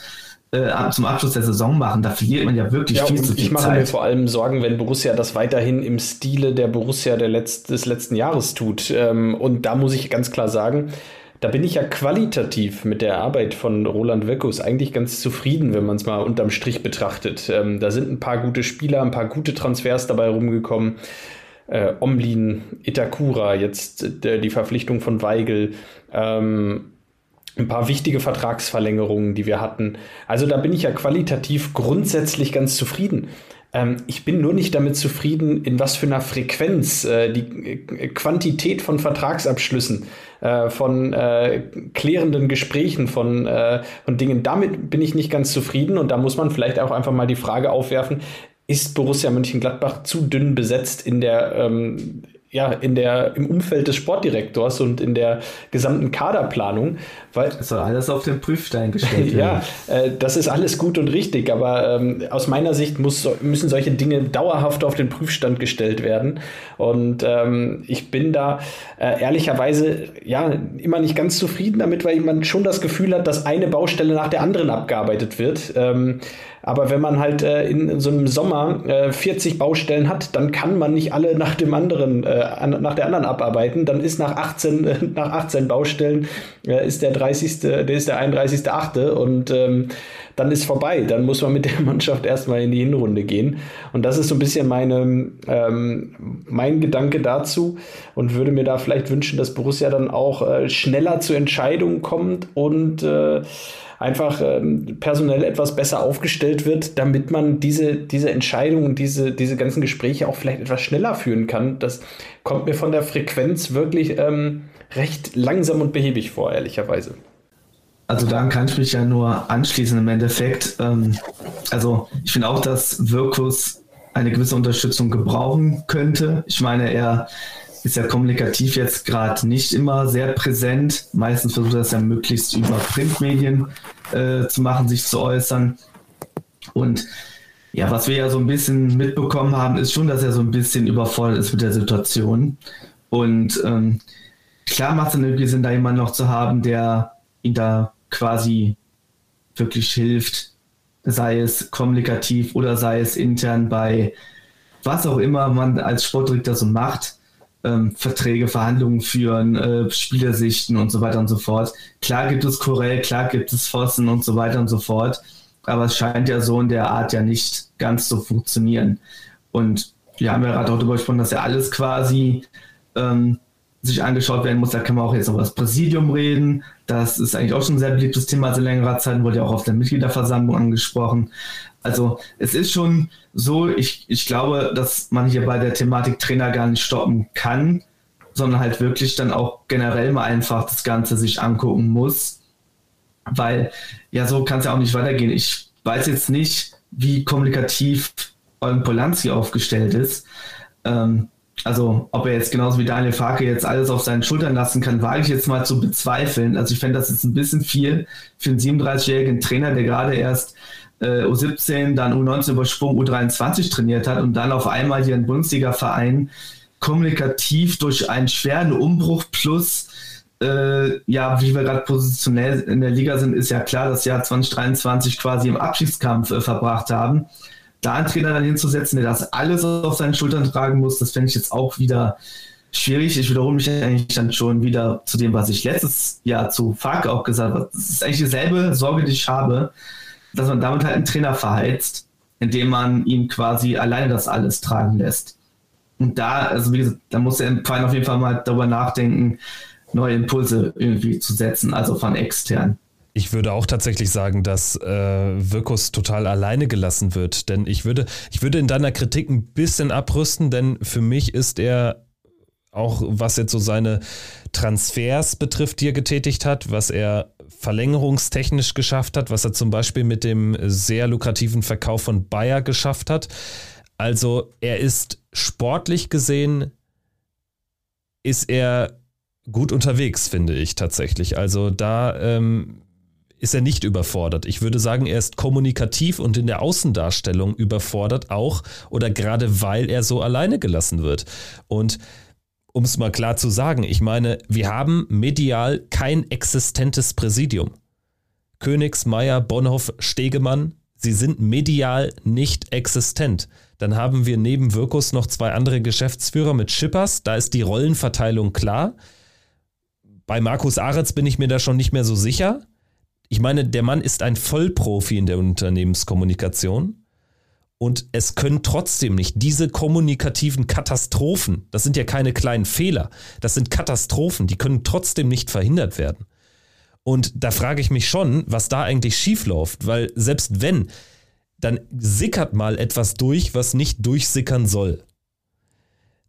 äh, zum Abschluss der Saison machen. Da verliert man ja wirklich ja, viel zu viel Ich mache Zeit. mir vor allem Sorgen, wenn Borussia das weiterhin im Stile der Borussia der Letz des letzten Jahres tut. Ähm, und da muss ich ganz klar sagen, da bin ich ja qualitativ mit der Arbeit von Roland Wirkus eigentlich ganz zufrieden, wenn man es mal unterm Strich betrachtet. Ähm, da sind ein paar gute Spieler, ein paar gute Transfers dabei rumgekommen. Äh, Omlin, Itakura, jetzt äh, die Verpflichtung von Weigel. Ähm, ein paar wichtige Vertragsverlängerungen, die wir hatten. Also da bin ich ja qualitativ grundsätzlich ganz zufrieden. Ähm, ich bin nur nicht damit zufrieden, in was für einer Frequenz äh, die äh, Quantität von Vertragsabschlüssen, äh, von äh, klärenden Gesprächen, von, äh, von Dingen. Damit bin ich nicht ganz zufrieden und da muss man vielleicht auch einfach mal die Frage aufwerfen, ist Borussia Mönchengladbach zu dünn besetzt in der ähm, ja, in der, im Umfeld des Sportdirektors und in der gesamten Kaderplanung. Weil, das soll alles auf den Prüfstein gestellt werden. ja, äh, das ist alles gut und richtig, aber ähm, aus meiner Sicht muss, müssen solche Dinge dauerhaft auf den Prüfstand gestellt werden. Und ähm, ich bin da äh, ehrlicherweise ja immer nicht ganz zufrieden damit, weil man schon das Gefühl hat, dass eine Baustelle nach der anderen abgearbeitet wird. Ähm, aber wenn man halt äh, in, in, so einem Sommer äh, 40 Baustellen hat, dann kann man nicht alle nach dem anderen, äh, an, nach der anderen abarbeiten. Dann ist nach 18, äh, nach 18 Baustellen äh, ist der 30. Der ist der 31.8. und ähm, dann ist vorbei. Dann muss man mit der Mannschaft erstmal in die Hinrunde gehen. Und das ist so ein bisschen meine, ähm, mein Gedanke dazu und würde mir da vielleicht wünschen, dass Borussia dann auch äh, schneller zu Entscheidungen kommt und äh, einfach ähm, personell etwas besser aufgestellt wird, damit man diese, diese Entscheidungen, diese, diese ganzen Gespräche auch vielleicht etwas schneller führen kann. Das kommt mir von der Frequenz wirklich ähm, recht langsam und behäbig vor, ehrlicherweise. Also daran kann ich mich ja nur anschließen im Endeffekt. Ähm, also ich finde auch, dass Wirkus eine gewisse Unterstützung gebrauchen könnte. Ich meine, er ist ja kommunikativ jetzt gerade nicht immer sehr präsent. Meistens versucht er es ja möglichst über Printmedien äh, zu machen, sich zu äußern. Und ja, was wir ja so ein bisschen mitbekommen haben, ist schon, dass er so ein bisschen überfordert ist mit der Situation. Und ähm, klar macht es dann irgendwie Sinn, da jemanden noch zu haben, der ihn da quasi wirklich hilft, sei es kommunikativ oder sei es intern bei was auch immer man als Sportdirektor so macht ähm, Verträge, Verhandlungen führen, äh, Spielersichten und so weiter und so fort. Klar gibt es Corell, klar gibt es Fossen und so weiter und so fort, aber es scheint ja so in der Art ja nicht ganz zu funktionieren. Und wir haben ja gerade auch darüber gesprochen, dass ja alles quasi ähm, sich angeschaut werden muss. Da kann man auch jetzt über das Präsidium reden. Das ist eigentlich auch schon ein sehr beliebtes Thema seit längerer Zeit, wurde ja auch auf der Mitgliederversammlung angesprochen. Also es ist schon so, ich, ich glaube, dass man hier bei der Thematik Trainer gar nicht stoppen kann, sondern halt wirklich dann auch generell mal einfach das Ganze sich angucken muss. Weil ja, so kann es ja auch nicht weitergehen. Ich weiß jetzt nicht, wie kommunikativ Eugen Polanski aufgestellt ist. Ähm, also, ob er jetzt genauso wie Daniel Farke jetzt alles auf seinen Schultern lassen kann, wage ich jetzt mal zu bezweifeln. Also, ich fände das jetzt ein bisschen viel für einen 37-jährigen Trainer, der gerade erst äh, U17, dann U19 übersprungen, U23 trainiert hat und dann auf einmal hier ein Bundesliga-Verein kommunikativ durch einen schweren Umbruch plus äh, ja, wie wir gerade positionell in der Liga sind, ist ja klar, das Jahr 2023 quasi im Abschiedskampf äh, verbracht haben. Da einen Trainer dann hinzusetzen, der das alles auf seinen Schultern tragen muss, das fände ich jetzt auch wieder schwierig. Ich wiederhole mich eigentlich dann schon wieder zu dem, was ich letztes Jahr zu Fark auch gesagt habe. Das ist eigentlich dieselbe Sorge, die ich habe dass man damit halt einen Trainer verheizt, indem man ihn quasi alleine das alles tragen lässt. Und da, also wie gesagt, da muss der Verein auf jeden Fall mal darüber nachdenken, neue Impulse irgendwie zu setzen, also von extern. Ich würde auch tatsächlich sagen, dass äh, Wirkus total alleine gelassen wird. Denn ich würde, ich würde in deiner Kritik ein bisschen abrüsten, denn für mich ist er auch, was jetzt so seine Transfers betrifft, die er getätigt hat, was er verlängerungstechnisch geschafft hat, was er zum Beispiel mit dem sehr lukrativen Verkauf von Bayer geschafft hat. Also er ist sportlich gesehen, ist er gut unterwegs, finde ich tatsächlich. Also da ähm, ist er nicht überfordert. Ich würde sagen, er ist kommunikativ und in der Außendarstellung überfordert auch oder gerade weil er so alleine gelassen wird. Und um es mal klar zu sagen, ich meine, wir haben medial kein existentes Präsidium. Königs, Meyer, Bonhoff, Stegemann, sie sind medial nicht existent. Dann haben wir neben Wirkus noch zwei andere Geschäftsführer mit Schippers, da ist die Rollenverteilung klar. Bei Markus Aretz bin ich mir da schon nicht mehr so sicher. Ich meine, der Mann ist ein Vollprofi in der Unternehmenskommunikation. Und es können trotzdem nicht diese kommunikativen Katastrophen, das sind ja keine kleinen Fehler, das sind Katastrophen, die können trotzdem nicht verhindert werden. Und da frage ich mich schon, was da eigentlich schiefläuft, weil selbst wenn, dann sickert mal etwas durch, was nicht durchsickern soll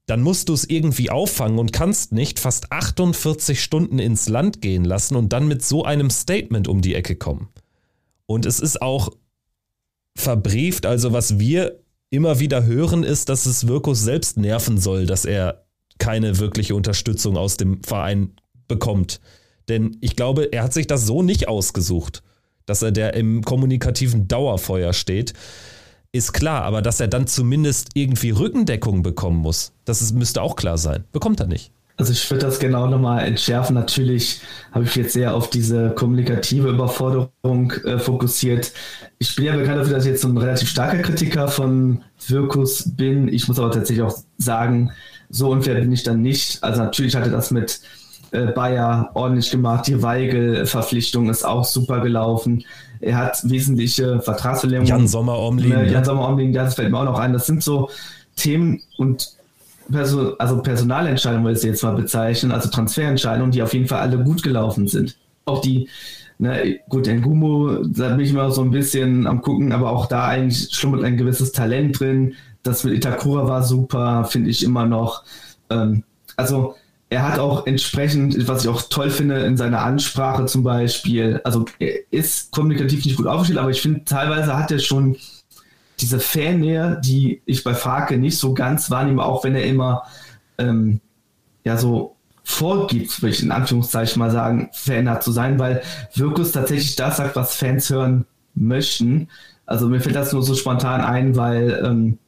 dann musst du es irgendwie auffangen und kannst nicht fast 48 Stunden ins Land gehen lassen und dann mit so einem Statement um die Ecke kommen. Und es ist auch verbrieft, also was wir immer wieder hören, ist, dass es Wirkus selbst nerven soll, dass er keine wirkliche Unterstützung aus dem Verein bekommt. Denn ich glaube, er hat sich das so nicht ausgesucht, dass er der im kommunikativen Dauerfeuer steht ist klar, aber dass er dann zumindest irgendwie Rückendeckung bekommen muss, das ist, müsste auch klar sein. Bekommt er nicht. Also ich würde das genau nochmal entschärfen. Natürlich habe ich jetzt sehr auf diese kommunikative Überforderung äh, fokussiert. Ich bin ja bekannt dafür, dass ich jetzt so ein relativ starker Kritiker von Wirkus bin. Ich muss aber tatsächlich auch sagen, so unfair bin ich dann nicht. Also natürlich hatte das mit äh, Bayer ordentlich gemacht. Die Weigel-Verpflichtung ist auch super gelaufen. Er hat wesentliche Vertragsverlängerungen. Jan Sommer Omlin. Äh, Jan Sommer Omlin, das fällt mir auch noch ein. Das sind so Themen und Perso also Personalentscheidungen, würde ich jetzt mal bezeichnen, also Transferentscheidungen, die auf jeden Fall alle gut gelaufen sind. Auch die, ne, gut, in Gumo, da bin ich immer so ein bisschen am gucken, aber auch da eigentlich schlummert ein gewisses Talent drin. Das mit Itakura war super, finde ich immer noch. Ähm, also er hat auch entsprechend, was ich auch toll finde, in seiner Ansprache zum Beispiel, also er ist kommunikativ nicht gut aufgestellt, aber ich finde, teilweise hat er schon diese Fannähe, die ich bei Farke nicht so ganz wahrnehme, auch wenn er immer ähm, ja so vorgibt, würde ich in Anführungszeichen mal sagen, hat zu sein, weil Wirkus tatsächlich das sagt, was Fans hören möchten. Also mir fällt das nur so spontan ein, weil ähm,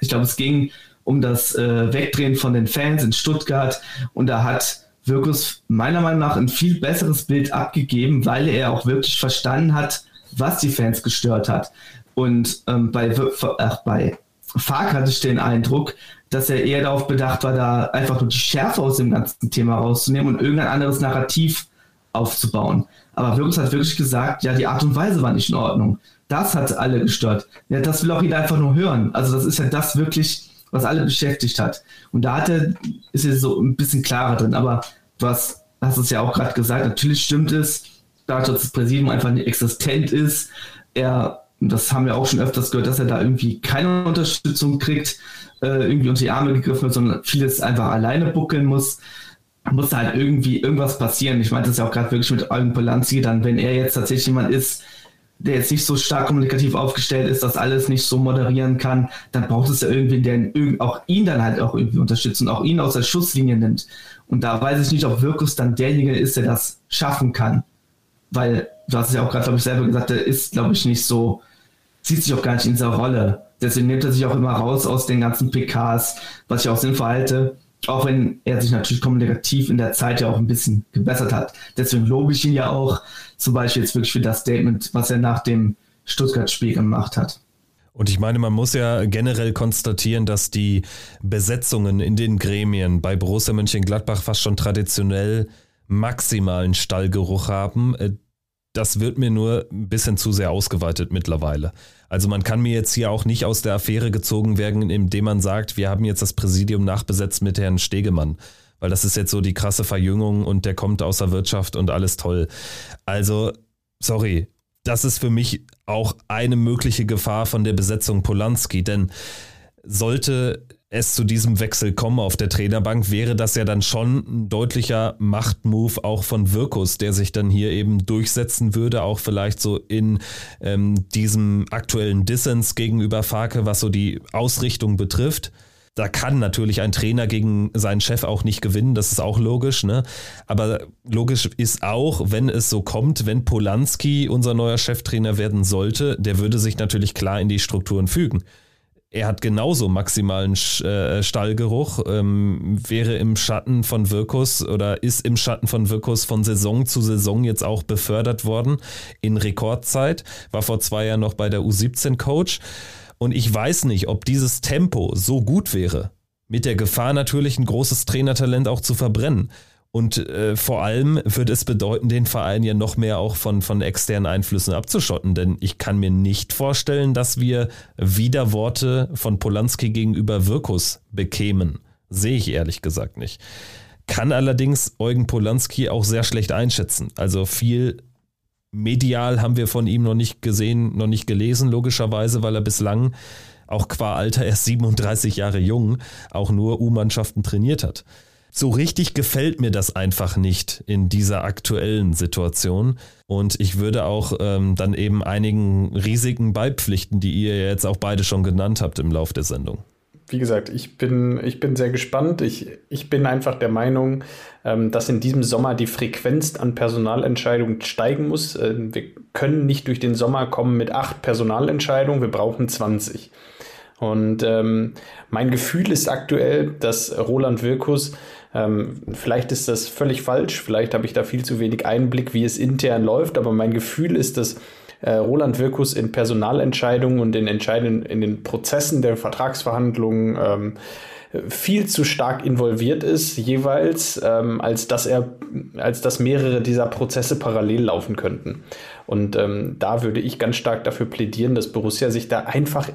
ich glaube, es ging um das äh, Wegdrehen von den Fans in Stuttgart. Und da hat Wirkus meiner Meinung nach ein viel besseres Bild abgegeben, weil er auch wirklich verstanden hat, was die Fans gestört hat. Und ähm, bei, ach, bei Fark hatte ich den Eindruck, dass er eher darauf bedacht war, da einfach nur die Schärfe aus dem ganzen Thema rauszunehmen und irgendein anderes Narrativ aufzubauen. Aber Wirkus hat wirklich gesagt, ja, die Art und Weise war nicht in Ordnung. Das hat alle gestört. Ja, das will auch jeder einfach nur hören. Also das ist ja das wirklich, was alle beschäftigt hat. Und da hat er, ist er so ein bisschen klarer drin. Aber du hast, hast es ja auch gerade gesagt, natürlich stimmt es, dadurch, dass das Präsidium einfach nicht existent ist, er, das haben wir auch schon öfters gehört, dass er da irgendwie keine Unterstützung kriegt, äh, irgendwie unter die Arme gegriffen wird, sondern vieles einfach alleine buckeln muss muss halt irgendwie irgendwas passieren. Ich meinte das ja auch gerade wirklich mit Eugen Polanski, dann, wenn er jetzt tatsächlich jemand ist, der jetzt nicht so stark kommunikativ aufgestellt ist, das alles nicht so moderieren kann, dann braucht es ja irgendwie, der auch ihn dann halt auch irgendwie unterstützt und auch ihn aus der Schusslinie nimmt. Und da weiß ich nicht, ob Wirkus dann derjenige ist, der das schaffen kann. Weil, du hast es ja auch gerade, glaube ich, selber gesagt, der ist, glaube ich, nicht so, sieht sich auch gar nicht in dieser Rolle. Deswegen nimmt er sich auch immer raus aus den ganzen PKs, was ich auch sinnvoll halte. Auch wenn er sich natürlich kommunikativ in der Zeit ja auch ein bisschen gebessert hat. Deswegen lobe ich ihn ja auch, zum Beispiel jetzt wirklich für das Statement, was er nach dem Stuttgart-Spiel gemacht hat. Und ich meine, man muss ja generell konstatieren, dass die Besetzungen in den Gremien bei Borussia Mönchengladbach fast schon traditionell maximalen Stallgeruch haben. Äh, das wird mir nur ein bisschen zu sehr ausgeweitet mittlerweile. Also man kann mir jetzt hier auch nicht aus der Affäre gezogen werden, indem man sagt, wir haben jetzt das Präsidium nachbesetzt mit Herrn Stegemann. Weil das ist jetzt so die krasse Verjüngung und der kommt aus der Wirtschaft und alles toll. Also, sorry, das ist für mich auch eine mögliche Gefahr von der Besetzung Polanski, denn sollte es zu diesem Wechsel kommen auf der Trainerbank, wäre das ja dann schon ein deutlicher Machtmove auch von Wirkus, der sich dann hier eben durchsetzen würde, auch vielleicht so in ähm, diesem aktuellen Dissens gegenüber Farke, was so die Ausrichtung betrifft. Da kann natürlich ein Trainer gegen seinen Chef auch nicht gewinnen, das ist auch logisch, ne? Aber logisch ist auch, wenn es so kommt, wenn Polanski unser neuer Cheftrainer werden sollte, der würde sich natürlich klar in die Strukturen fügen er hat genauso maximalen äh, Stallgeruch, ähm, wäre im Schatten von Wirkus oder ist im Schatten von Wirkus von Saison zu Saison jetzt auch befördert worden in Rekordzeit, war vor zwei Jahren noch bei der U17 Coach. Und ich weiß nicht, ob dieses Tempo so gut wäre, mit der Gefahr natürlich ein großes Trainertalent auch zu verbrennen. Und äh, vor allem wird es bedeuten, den Verein ja noch mehr auch von, von externen Einflüssen abzuschotten. Denn ich kann mir nicht vorstellen, dass wir Widerworte von Polanski gegenüber Wirkus bekämen. Sehe ich ehrlich gesagt nicht. Kann allerdings Eugen Polanski auch sehr schlecht einschätzen. Also viel medial haben wir von ihm noch nicht gesehen, noch nicht gelesen, logischerweise, weil er bislang auch qua Alter erst 37 Jahre jung auch nur U-Mannschaften trainiert hat so richtig gefällt mir das einfach nicht in dieser aktuellen Situation. Und ich würde auch ähm, dann eben einigen Risiken beipflichten, die ihr jetzt auch beide schon genannt habt im Lauf der Sendung. Wie gesagt, ich bin, ich bin sehr gespannt. Ich, ich bin einfach der Meinung, ähm, dass in diesem Sommer die Frequenz an Personalentscheidungen steigen muss. Äh, wir können nicht durch den Sommer kommen mit acht Personalentscheidungen, wir brauchen 20. Und ähm, mein Gefühl ist aktuell, dass Roland Wirkus ähm, vielleicht ist das völlig falsch, vielleicht habe ich da viel zu wenig Einblick, wie es intern läuft, aber mein Gefühl ist, dass äh, Roland Wirkus in Personalentscheidungen und in in den Prozessen der Vertragsverhandlungen ähm, viel zu stark involviert ist, jeweils, ähm, als dass er, als dass mehrere dieser Prozesse parallel laufen könnten. Und ähm, da würde ich ganz stark dafür plädieren, dass Borussia sich da einfach,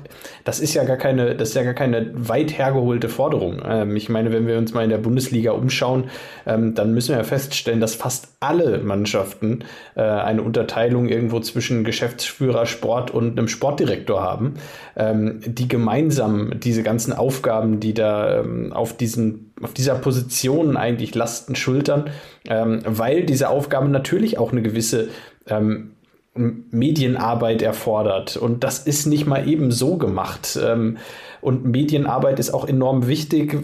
das ist ja gar keine, das ist ja gar keine weit hergeholte Forderung. Ähm, ich meine, wenn wir uns mal in der Bundesliga umschauen, ähm, dann müssen wir ja feststellen, dass fast alle Mannschaften äh, eine Unterteilung irgendwo zwischen Geschäftsführer, Sport und einem Sportdirektor haben, ähm, die gemeinsam diese ganzen Aufgaben, die da ähm, auf diesen auf dieser Position eigentlich Lasten schultern, ähm, weil diese Aufgabe natürlich auch eine gewisse ähm, Medienarbeit erfordert. Und das ist nicht mal eben so gemacht. Ähm, und Medienarbeit ist auch enorm wichtig,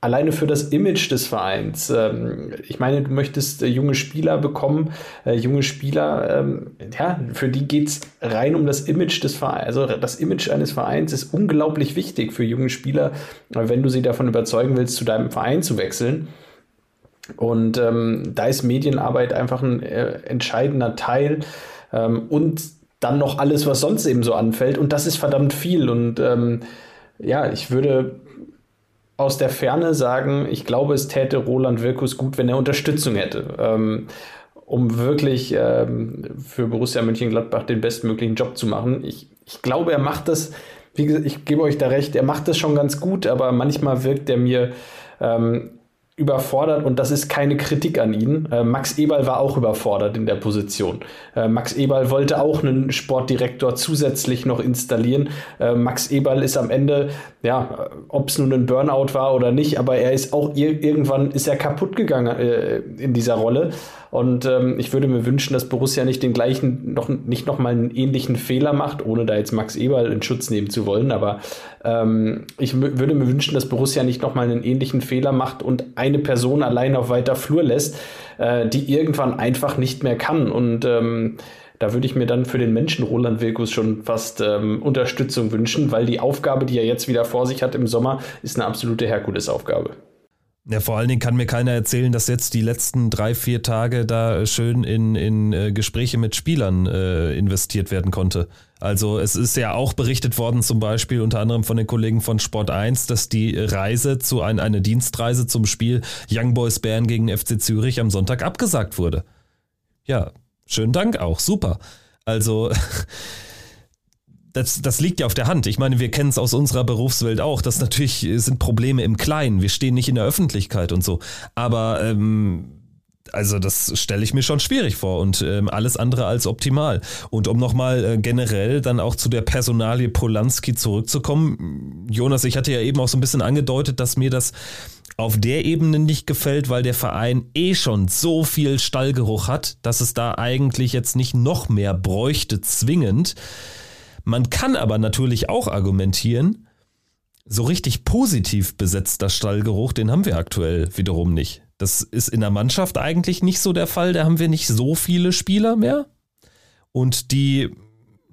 alleine für das Image des Vereins. Ähm, ich meine, du möchtest äh, junge Spieler bekommen, äh, junge Spieler, ähm, ja, für die geht es rein um das Image des Vereins. Also das Image eines Vereins ist unglaublich wichtig für junge Spieler, wenn du sie davon überzeugen willst, zu deinem Verein zu wechseln. Und ähm, da ist Medienarbeit einfach ein äh, entscheidender Teil. Ähm, und dann noch alles, was sonst eben so anfällt. Und das ist verdammt viel. Und ähm, ja, ich würde aus der Ferne sagen, ich glaube, es täte Roland Wirkus gut, wenn er Unterstützung hätte. Ähm, um wirklich ähm, für Borussia Mönchengladbach den bestmöglichen Job zu machen. Ich, ich glaube, er macht das, wie gesagt, ich gebe euch da recht, er macht das schon ganz gut, aber manchmal wirkt er mir ähm, überfordert und das ist keine Kritik an ihn. Äh, Max Eberl war auch überfordert in der Position. Äh, Max Eberl wollte auch einen Sportdirektor zusätzlich noch installieren. Äh, Max Eberl ist am Ende, ja, ob es nun ein Burnout war oder nicht, aber er ist auch irgendwann ist er kaputt gegangen äh, in dieser Rolle. Und ähm, ich würde mir wünschen, dass Borussia nicht den gleichen, noch nicht nochmal einen ähnlichen Fehler macht, ohne da jetzt Max Eberl in Schutz nehmen zu wollen. Aber ähm, ich würde mir wünschen, dass Borussia nicht nochmal einen ähnlichen Fehler macht und eine Person allein auf weiter Flur lässt, äh, die irgendwann einfach nicht mehr kann. Und ähm, da würde ich mir dann für den Menschen Roland Wilkus schon fast ähm, Unterstützung wünschen, weil die Aufgabe, die er jetzt wieder vor sich hat im Sommer, ist eine absolute Herkulesaufgabe. Ja, vor allen Dingen kann mir keiner erzählen, dass jetzt die letzten drei, vier Tage da schön in, in äh, Gespräche mit Spielern äh, investiert werden konnte. Also es ist ja auch berichtet worden, zum Beispiel unter anderem von den Kollegen von Sport 1, dass die Reise zu ein, eine Dienstreise zum Spiel Young Boys Bern gegen FC Zürich am Sonntag abgesagt wurde. Ja, schönen Dank auch, super. Also das, das liegt ja auf der Hand. Ich meine, wir kennen es aus unserer Berufswelt auch. Das natürlich sind Probleme im Kleinen. Wir stehen nicht in der Öffentlichkeit und so. Aber ähm, also das stelle ich mir schon schwierig vor und ähm, alles andere als optimal. Und um nochmal äh, generell dann auch zu der Personalie Polanski zurückzukommen, Jonas, ich hatte ja eben auch so ein bisschen angedeutet, dass mir das auf der Ebene nicht gefällt, weil der Verein eh schon so viel Stallgeruch hat, dass es da eigentlich jetzt nicht noch mehr bräuchte zwingend. Man kann aber natürlich auch argumentieren, so richtig positiv besetzter Stallgeruch, den haben wir aktuell wiederum nicht. Das ist in der Mannschaft eigentlich nicht so der Fall. Da haben wir nicht so viele Spieler mehr. Und die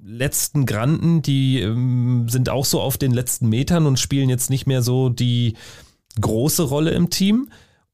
letzten Granden, die ähm, sind auch so auf den letzten Metern und spielen jetzt nicht mehr so die große Rolle im Team.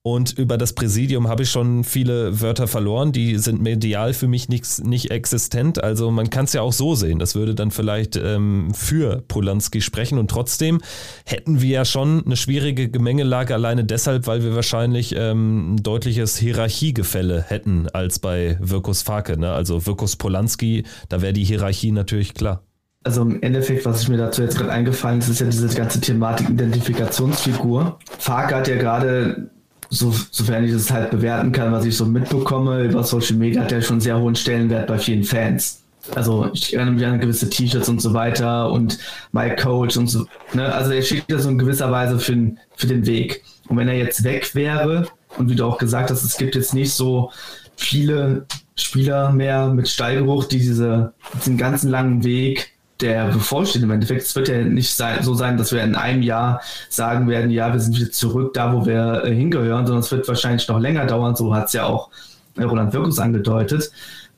Und über das Präsidium habe ich schon viele Wörter verloren. Die sind medial für mich nicht, nicht existent. Also man kann es ja auch so sehen. Das würde dann vielleicht ähm, für Polanski sprechen. Und trotzdem hätten wir ja schon eine schwierige Gemengelage alleine deshalb, weil wir wahrscheinlich ähm, ein deutliches Hierarchiegefälle hätten als bei Wirkus Farke. Ne? Also Wirkus Polanski, da wäre die Hierarchie natürlich klar. Also im Endeffekt, was ich mir dazu jetzt gerade eingefallen ist, ist ja diese ganze Thematik Identifikationsfigur. Farke hat ja gerade so, sofern ich es halt bewerten kann, was ich so mitbekomme, über Social Media hat er schon sehr hohen Stellenwert bei vielen Fans. Also ich erinnere mich an gewisse T-Shirts und so weiter und My Coach und so. Ne? Also er schickt das so in gewisser Weise für, für den Weg. Und wenn er jetzt weg wäre, und wie du auch gesagt hast, es gibt jetzt nicht so viele Spieler mehr mit Stallgeruch, die diese, diesen ganzen langen Weg der bevorsteht im Endeffekt. Es wird ja nicht sein, so sein, dass wir in einem Jahr sagen werden, ja, wir sind wieder zurück da, wo wir äh, hingehören, sondern es wird wahrscheinlich noch länger dauern. So hat es ja auch äh, Roland Wirkus angedeutet.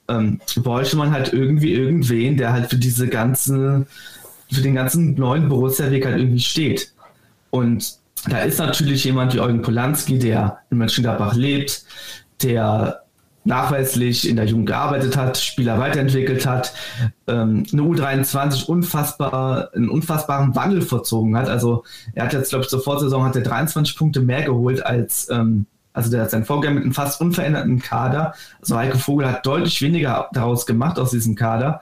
Ähm, bräuchte man halt irgendwie irgendwen, der halt für diese ganze, für den ganzen neuen Borussia-Weg halt irgendwie steht. Und da ist natürlich jemand wie Eugen Polanski, der in Mönchengladbach lebt, der nachweislich in der Jugend gearbeitet hat, Spieler weiterentwickelt hat, ähm, eine U23 unfassbar, einen unfassbaren Wandel verzogen hat. Also er hat jetzt, glaube ich, zur Vorsaison hat er 23 Punkte mehr geholt als ähm, also der hat sein Vorgänger mit einem fast unveränderten Kader. Also Heike Vogel hat deutlich weniger daraus gemacht aus diesem Kader.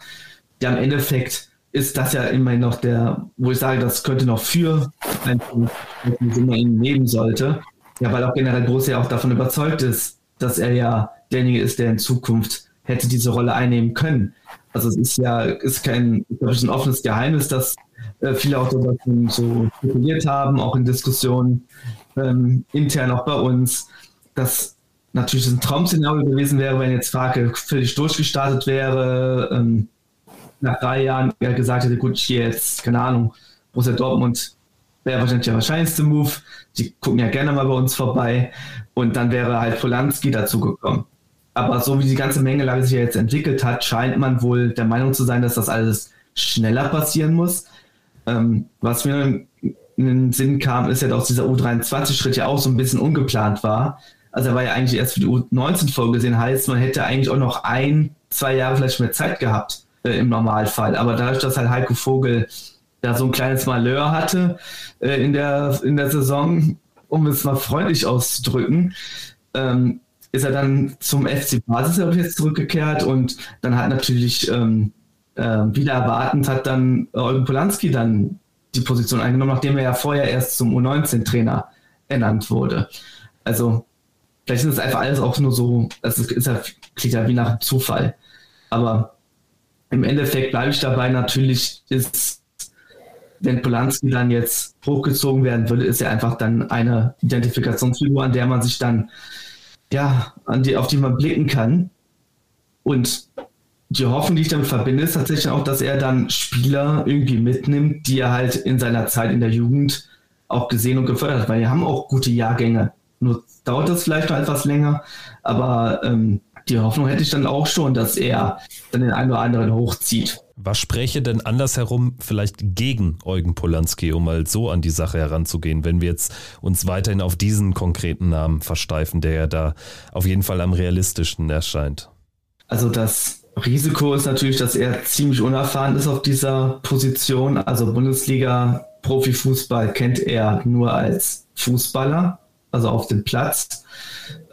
Ja, im Endeffekt ist das ja immerhin noch der, wo ich sage, das könnte noch für ein Summe ihn nehmen sollte. Ja, weil auch generell Borussia auch davon überzeugt ist, dass er ja derjenige ist, der in Zukunft hätte diese Rolle einnehmen können. Also es ist ja ist kein, glaube ich, ein offenes Geheimnis, dass äh, viele auch so, so spekuliert haben, auch in Diskussionen ähm, intern auch bei uns, dass natürlich ein Traum-Szenario gewesen wäre, wenn jetzt Frage völlig durchgestartet wäre, ähm, nach drei Jahren gesagt hätte, gut, hier jetzt, keine Ahnung, Borussia Dortmund wäre wahrscheinlich der wahrscheinlichste Move. Die gucken ja gerne mal bei uns vorbei. Und dann wäre halt Polanski dazu gekommen. Aber so wie die ganze Mengelage sich jetzt entwickelt hat, scheint man wohl der Meinung zu sein, dass das alles schneller passieren muss. Ähm, was mir in den Sinn kam, ist ja, dass dieser U23-Schritt ja auch so ein bisschen ungeplant war. Also er war ja eigentlich erst für die U19 vorgesehen, heißt, man hätte eigentlich auch noch ein, zwei Jahre vielleicht mehr Zeit gehabt äh, im Normalfall. Aber dadurch, dass halt Heiko Vogel da so ein kleines Malheur hatte äh, in, der, in der Saison, um es mal freundlich auszudrücken, ähm, ist er dann zum FC Basis jetzt zurückgekehrt und dann hat natürlich ähm, äh, wieder erwartend hat dann Eugen Polanski dann die Position eingenommen, nachdem er ja vorher erst zum U19-Trainer ernannt wurde. Also vielleicht ist es einfach alles auch nur so, es ist, ist ja, klingt ja wie nach Zufall. Aber im Endeffekt bleibe ich dabei, natürlich ist, wenn Polanski dann jetzt hochgezogen werden würde, ist er einfach dann eine Identifikationsfigur, an der man sich dann ja, an die, auf die man blicken kann. Und die Hoffnung, die ich damit verbinde, ist tatsächlich auch, dass er dann Spieler irgendwie mitnimmt, die er halt in seiner Zeit in der Jugend auch gesehen und gefördert hat, weil wir haben auch gute Jahrgänge. Nur dauert das vielleicht noch etwas länger, aber ähm, die Hoffnung hätte ich dann auch schon, dass er dann den einen oder anderen hochzieht. Was spräche denn andersherum vielleicht gegen Eugen Polanski, um mal so an die Sache heranzugehen, wenn wir jetzt uns weiterhin auf diesen konkreten Namen versteifen, der ja da auf jeden Fall am realistischsten erscheint? Also das Risiko ist natürlich, dass er ziemlich unerfahren ist auf dieser Position. Also Bundesliga Profifußball kennt er nur als Fußballer, also auf dem Platz.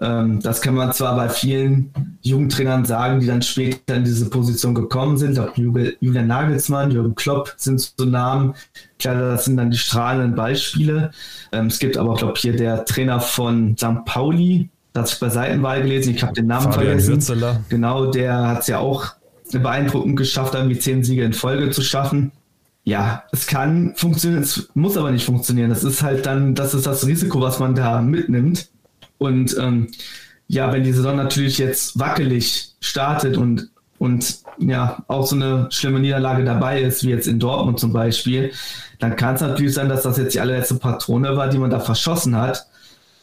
Ähm, das kann man zwar bei vielen Jugendtrainern sagen, die dann später in diese Position gekommen sind. Auch Julian Nagelsmann, Jürgen Klopp sind so Namen. Klar, das sind dann die strahlenden Beispiele. Ähm, es gibt aber auch, glaube ich, hier der Trainer von St. Pauli, da hat sich bei Seitenwahl gelesen, ich habe den Namen Fabian vergessen. Hürzeler. Genau, der hat es ja auch beeindruckend geschafft, irgendwie zehn Siege in Folge zu schaffen ja, es kann funktionieren, es muss aber nicht funktionieren. Das ist halt dann, das ist das Risiko, was man da mitnimmt. Und ähm, ja, wenn die Saison natürlich jetzt wackelig startet und, und ja, auch so eine schlimme Niederlage dabei ist, wie jetzt in Dortmund zum Beispiel, dann kann es natürlich sein, dass das jetzt die allerletzte Patrone war, die man da verschossen hat.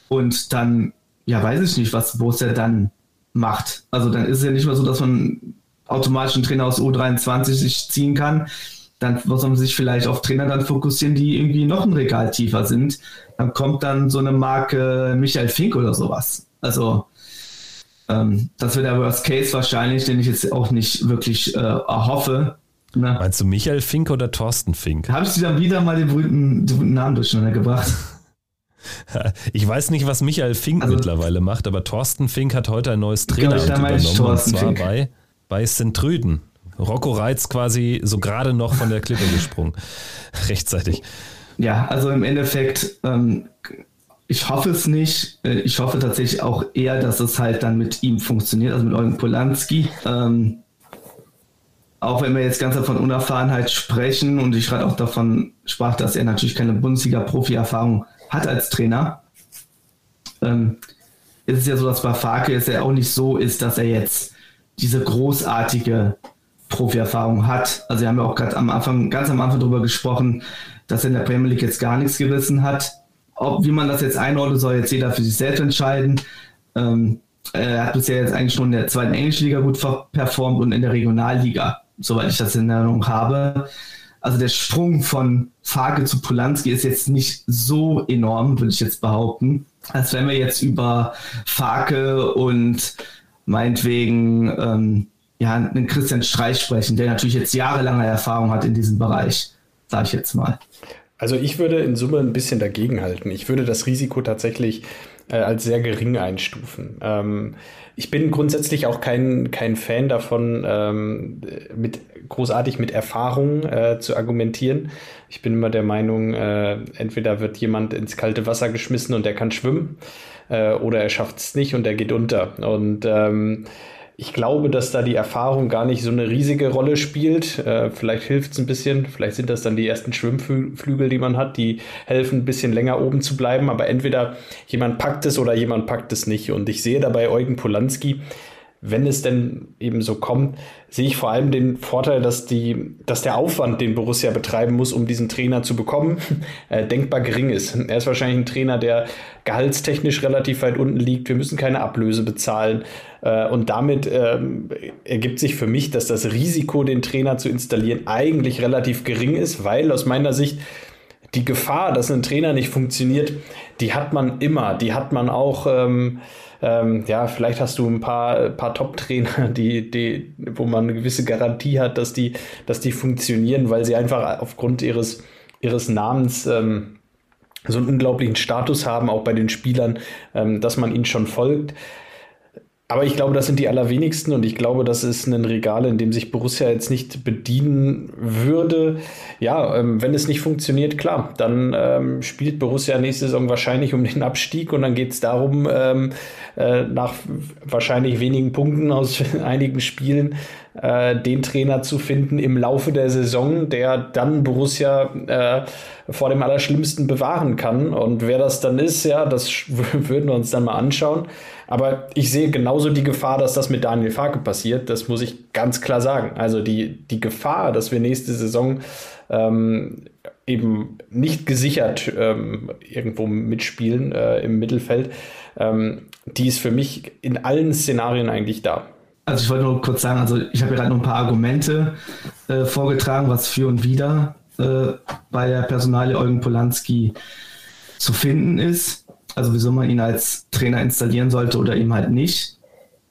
Und dann, ja, weiß ich nicht, was Borussia dann macht. Also dann ist es ja nicht mehr so, dass man automatisch einen Trainer aus U23 sich ziehen kann, dann muss man sich vielleicht auf Trainer dann fokussieren, die irgendwie noch ein Regal tiefer sind. Dann kommt dann so eine Marke Michael Fink oder sowas. Also ähm, das wird der Worst Case wahrscheinlich, den ich jetzt auch nicht wirklich äh, erhoffe. Ne? Meinst du Michael Fink oder Thorsten Fink? Habe ich dir dann wieder mal den berühmten, den berühmten Namen durcheinander gebracht? Ich weiß nicht, was Michael Fink also, mittlerweile macht, aber Thorsten Fink hat heute ein neues Traineramt übernommen, Thorsten und zwar Fink. bei, bei Sentrüden. Rocco Reitz quasi so gerade noch von der Klippe gesprungen. Rechtzeitig. Ja, also im Endeffekt, ähm, ich hoffe es nicht. Äh, ich hoffe tatsächlich auch eher, dass es halt dann mit ihm funktioniert, also mit Eugen Polanski. Ähm, auch wenn wir jetzt ganz von Unerfahrenheit sprechen und ich gerade auch davon sprach, dass er natürlich keine Bundesliga-Profi-Erfahrung hat als Trainer, ähm, ist es ja so, dass bei Farke es ja auch nicht so ist, dass er jetzt diese großartige Profi-Erfahrung hat. Also wir haben ja auch gerade am Anfang, ganz am Anfang darüber gesprochen, dass er in der Premier League jetzt gar nichts gerissen hat. Ob, wie man das jetzt einordnet, soll jetzt jeder für sich selbst entscheiden. Ähm, er hat bisher jetzt eigentlich schon in der zweiten englischen Liga gut performt und in der Regionalliga, soweit ich das in Erinnerung habe. Also der Sprung von Farke zu Polanski ist jetzt nicht so enorm, würde ich jetzt behaupten, als wenn wir jetzt über Farke und meinetwegen ähm, ja, einen Christian Streich sprechen, der natürlich jetzt jahrelange Erfahrung hat in diesem Bereich, sage ich jetzt mal. Also ich würde in Summe ein bisschen dagegenhalten. Ich würde das Risiko tatsächlich äh, als sehr gering einstufen. Ähm, ich bin grundsätzlich auch kein, kein Fan davon, ähm, mit, großartig mit Erfahrung äh, zu argumentieren. Ich bin immer der Meinung, äh, entweder wird jemand ins kalte Wasser geschmissen und der kann schwimmen, äh, oder er schafft es nicht und er geht unter. Und ähm, ich glaube, dass da die Erfahrung gar nicht so eine riesige Rolle spielt. Äh, vielleicht hilft es ein bisschen. Vielleicht sind das dann die ersten Schwimmflügel, die man hat, die helfen, ein bisschen länger oben zu bleiben. Aber entweder jemand packt es oder jemand packt es nicht. Und ich sehe dabei Eugen Polanski, wenn es denn eben so kommt, sehe ich vor allem den Vorteil, dass, die, dass der Aufwand, den Borussia betreiben muss, um diesen Trainer zu bekommen, äh, denkbar gering ist. Er ist wahrscheinlich ein Trainer, der gehaltstechnisch relativ weit unten liegt. Wir müssen keine Ablöse bezahlen. Äh, und damit ähm, ergibt sich für mich, dass das Risiko, den Trainer zu installieren, eigentlich relativ gering ist, weil aus meiner Sicht die Gefahr, dass ein Trainer nicht funktioniert, die hat man immer. Die hat man auch. Ähm, ähm, ja, vielleicht hast du ein paar, paar Top-Trainer, die, die, wo man eine gewisse Garantie hat, dass die, dass die funktionieren, weil sie einfach aufgrund ihres, ihres Namens ähm, so einen unglaublichen Status haben, auch bei den Spielern, ähm, dass man ihnen schon folgt. Aber ich glaube, das sind die allerwenigsten und ich glaube, das ist ein Regal, in dem sich Borussia jetzt nicht bedienen würde. Ja, ähm, wenn es nicht funktioniert, klar, dann ähm, spielt Borussia nächste Saison wahrscheinlich um den Abstieg und dann geht es darum, ähm, äh, nach wahrscheinlich wenigen Punkten aus einigen Spielen äh, den Trainer zu finden im Laufe der Saison, der dann Borussia äh, vor dem Allerschlimmsten bewahren kann. Und wer das dann ist, ja, das würden wir uns dann mal anschauen. Aber ich sehe genauso die Gefahr, dass das mit Daniel Farke passiert. Das muss ich ganz klar sagen. Also die, die Gefahr, dass wir nächste Saison ähm, eben nicht gesichert ähm, irgendwo mitspielen äh, im Mittelfeld, ähm, die ist für mich in allen Szenarien eigentlich da. Also ich wollte nur kurz sagen, also ich habe gerade noch ein paar Argumente äh, vorgetragen, was für und wider äh, bei der Personalie Eugen Polanski zu finden ist also wieso man ihn als Trainer installieren sollte oder eben halt nicht.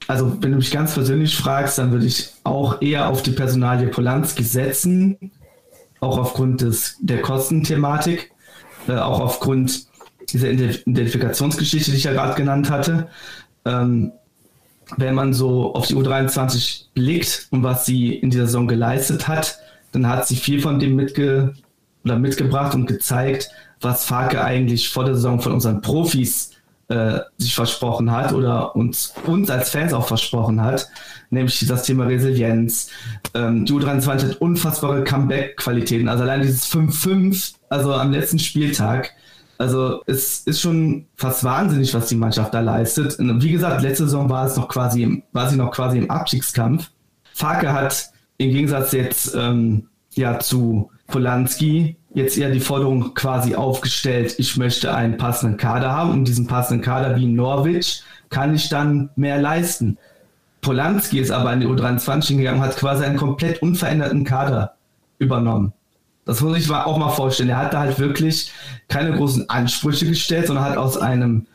Also wenn du mich ganz persönlich fragst, dann würde ich auch eher auf die Personalie Polanski setzen, auch aufgrund des, der Kostenthematik, äh, auch aufgrund dieser Identifikationsgeschichte, die ich ja gerade genannt hatte. Ähm, wenn man so auf die U23 blickt und was sie in dieser Saison geleistet hat, dann hat sie viel von dem mitge oder mitgebracht und gezeigt, was Farke eigentlich vor der Saison von unseren Profis äh, sich versprochen hat oder uns, uns als Fans auch versprochen hat, nämlich das Thema Resilienz. Ähm, die U23 hat unfassbare Comeback-Qualitäten, also allein dieses 5-5, also am letzten Spieltag. Also es ist schon fast wahnsinnig, was die Mannschaft da leistet. Und wie gesagt, letzte Saison war es noch quasi, war sie noch quasi im Abstiegskampf. Farke hat im Gegensatz jetzt ähm, ja zu Polanski jetzt eher die Forderung quasi aufgestellt, ich möchte einen passenden Kader haben. Und diesen passenden Kader wie Norwich kann ich dann mehr leisten. Polanski ist aber in die U23 gegangen, hat quasi einen komplett unveränderten Kader übernommen. Das muss ich auch mal vorstellen. Er hat da halt wirklich keine großen Ansprüche gestellt, sondern hat aus einem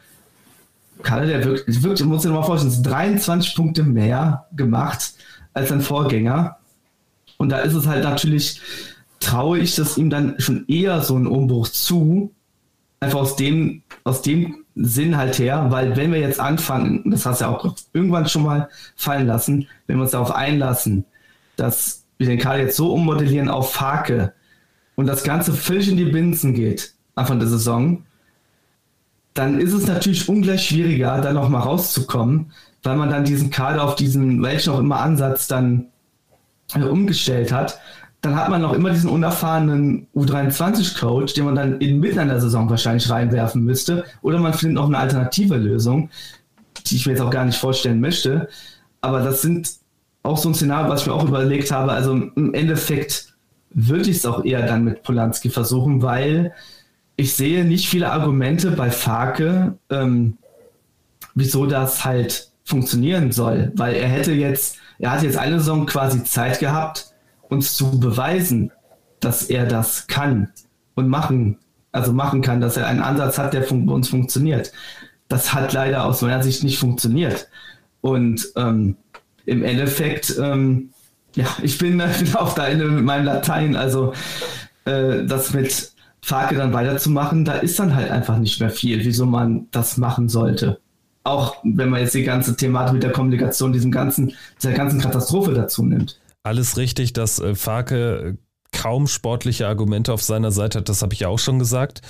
Kader, der wirklich, wirklich muss ich mal vorstellen, 23 Punkte mehr gemacht als sein Vorgänger. Und da ist es halt natürlich, traue ich das ihm dann schon eher so einen Umbruch zu, einfach aus dem, aus dem Sinn halt her, weil wenn wir jetzt anfangen, das hast du ja auch irgendwann schon mal fallen lassen, wenn wir uns darauf einlassen, dass wir den Kader jetzt so ummodellieren auf Fake und das Ganze völlig in die Binsen geht, Anfang der Saison, dann ist es natürlich ungleich schwieriger, da nochmal rauszukommen, weil man dann diesen Kader auf diesen, welchen auch immer Ansatz dann äh, umgestellt hat dann hat man noch immer diesen unerfahrenen U23-Coach, den man dann inmitten einer Saison wahrscheinlich reinwerfen müsste. Oder man findet noch eine alternative Lösung, die ich mir jetzt auch gar nicht vorstellen möchte. Aber das sind auch so ein Szenario, was ich mir auch überlegt habe. Also im Endeffekt würde ich es auch eher dann mit Polanski versuchen, weil ich sehe nicht viele Argumente bei Farke, ähm, wieso das halt funktionieren soll. Weil er hätte jetzt, er hat jetzt eine Saison quasi Zeit gehabt, uns zu beweisen, dass er das kann und machen, also machen kann, dass er einen Ansatz hat, der bei uns funktioniert. Das hat leider aus meiner Sicht nicht funktioniert. Und ähm, im Endeffekt, ähm, ja, ich bin, bin auch da in, mit meinem Latein, also äh, das mit Fake dann weiterzumachen, da ist dann halt einfach nicht mehr viel, wieso man das machen sollte. Auch wenn man jetzt die ganze Thematik mit der Kommunikation, diesem ganzen, dieser ganzen Katastrophe dazu nimmt alles richtig, dass äh, Farke kaum sportliche Argumente auf seiner Seite hat, das habe ich ja auch schon gesagt.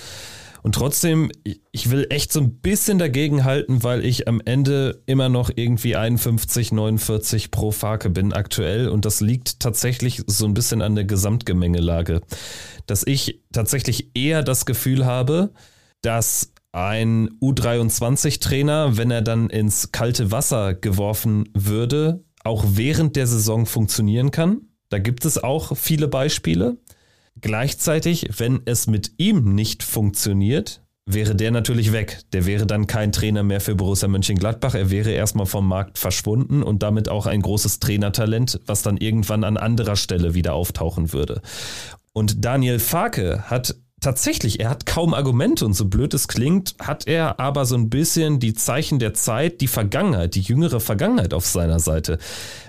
Und trotzdem, ich will echt so ein bisschen dagegen halten, weil ich am Ende immer noch irgendwie 51, 49 pro Farke bin aktuell. Und das liegt tatsächlich so ein bisschen an der Gesamtgemengelage. Dass ich tatsächlich eher das Gefühl habe, dass ein U23-Trainer, wenn er dann ins kalte Wasser geworfen würde, auch während der Saison funktionieren kann. Da gibt es auch viele Beispiele. Gleichzeitig, wenn es mit ihm nicht funktioniert, wäre der natürlich weg. Der wäre dann kein Trainer mehr für Borussia Mönchengladbach. Er wäre erstmal vom Markt verschwunden und damit auch ein großes Trainertalent, was dann irgendwann an anderer Stelle wieder auftauchen würde. Und Daniel Farke hat tatsächlich, er hat kaum Argumente und so blöd es klingt, hat er aber so ein bisschen die Zeichen der Zeit, die Vergangenheit, die jüngere Vergangenheit auf seiner Seite.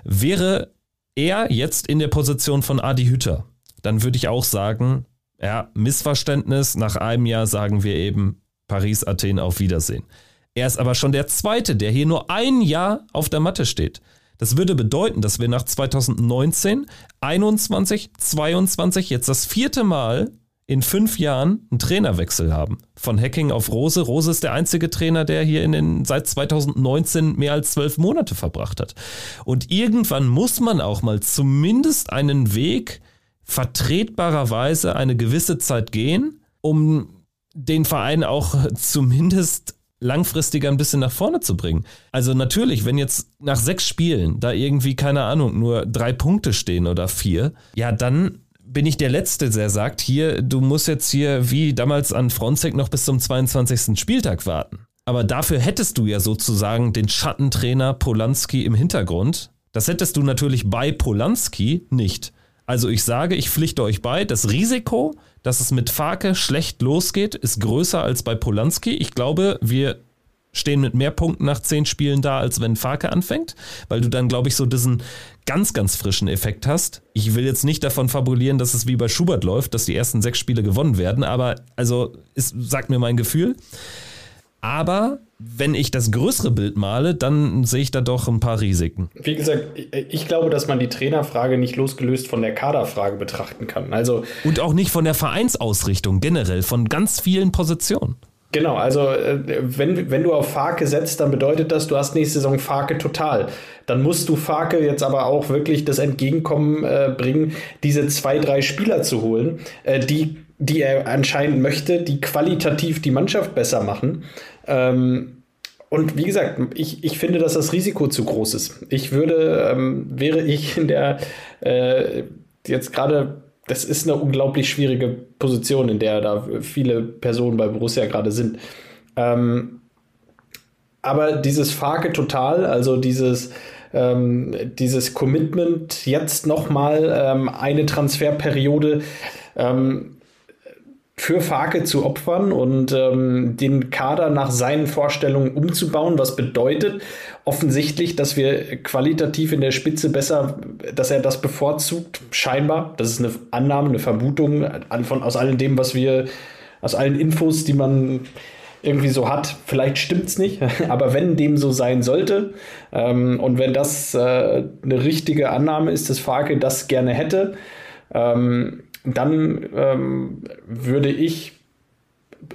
Wäre er jetzt in der Position von Adi Hütter, dann würde ich auch sagen, ja, Missverständnis, nach einem Jahr sagen wir eben Paris, Athen, auf Wiedersehen. Er ist aber schon der Zweite, der hier nur ein Jahr auf der Matte steht. Das würde bedeuten, dass wir nach 2019, 21, 22 jetzt das vierte Mal in fünf Jahren einen Trainerwechsel haben. Von Hacking auf Rose. Rose ist der einzige Trainer, der hier in den, seit 2019 mehr als zwölf Monate verbracht hat. Und irgendwann muss man auch mal zumindest einen Weg vertretbarerweise eine gewisse Zeit gehen, um den Verein auch zumindest langfristiger ein bisschen nach vorne zu bringen. Also natürlich, wenn jetzt nach sechs Spielen da irgendwie, keine Ahnung, nur drei Punkte stehen oder vier, ja, dann bin ich der Letzte, der sagt, hier, du musst jetzt hier wie damals an Fronzek noch bis zum 22. Spieltag warten. Aber dafür hättest du ja sozusagen den Schattentrainer Polanski im Hintergrund. Das hättest du natürlich bei Polanski nicht. Also ich sage, ich pflichte euch bei, das Risiko, dass es mit Farke schlecht losgeht, ist größer als bei Polanski. Ich glaube, wir stehen mit mehr Punkten nach zehn Spielen da, als wenn Farke anfängt, weil du dann, glaube ich, so diesen ganz, ganz frischen Effekt hast. Ich will jetzt nicht davon fabulieren, dass es wie bei Schubert läuft, dass die ersten sechs Spiele gewonnen werden, aber also ist, sagt mir mein Gefühl. Aber wenn ich das größere Bild male, dann sehe ich da doch ein paar Risiken. Wie gesagt, ich glaube, dass man die Trainerfrage nicht losgelöst von der Kaderfrage betrachten kann. Also und auch nicht von der Vereinsausrichtung generell, von ganz vielen Positionen. Genau, also äh, wenn, wenn du auf Farke setzt, dann bedeutet das, du hast nächste Saison Farke total. Dann musst du Farke jetzt aber auch wirklich das Entgegenkommen äh, bringen, diese zwei, drei Spieler zu holen, äh, die, die er anscheinend möchte, die qualitativ die Mannschaft besser machen. Ähm, und wie gesagt, ich, ich finde, dass das Risiko zu groß ist. Ich würde, ähm, wäre ich in der äh, jetzt gerade das ist eine unglaublich schwierige Position, in der da viele Personen bei Borussia gerade sind. Ähm, aber dieses Fake total, also dieses, ähm, dieses Commitment, jetzt nochmal ähm, eine Transferperiode ähm, für Farke zu opfern und ähm, den Kader nach seinen Vorstellungen umzubauen, was bedeutet offensichtlich, dass wir qualitativ in der Spitze besser, dass er das bevorzugt, scheinbar. Das ist eine Annahme, eine Vermutung von, aus all dem, was wir, aus allen Infos, die man irgendwie so hat. Vielleicht stimmt es nicht, aber wenn dem so sein sollte ähm, und wenn das äh, eine richtige Annahme ist, dass Farke das gerne hätte, ähm, dann ähm, würde ich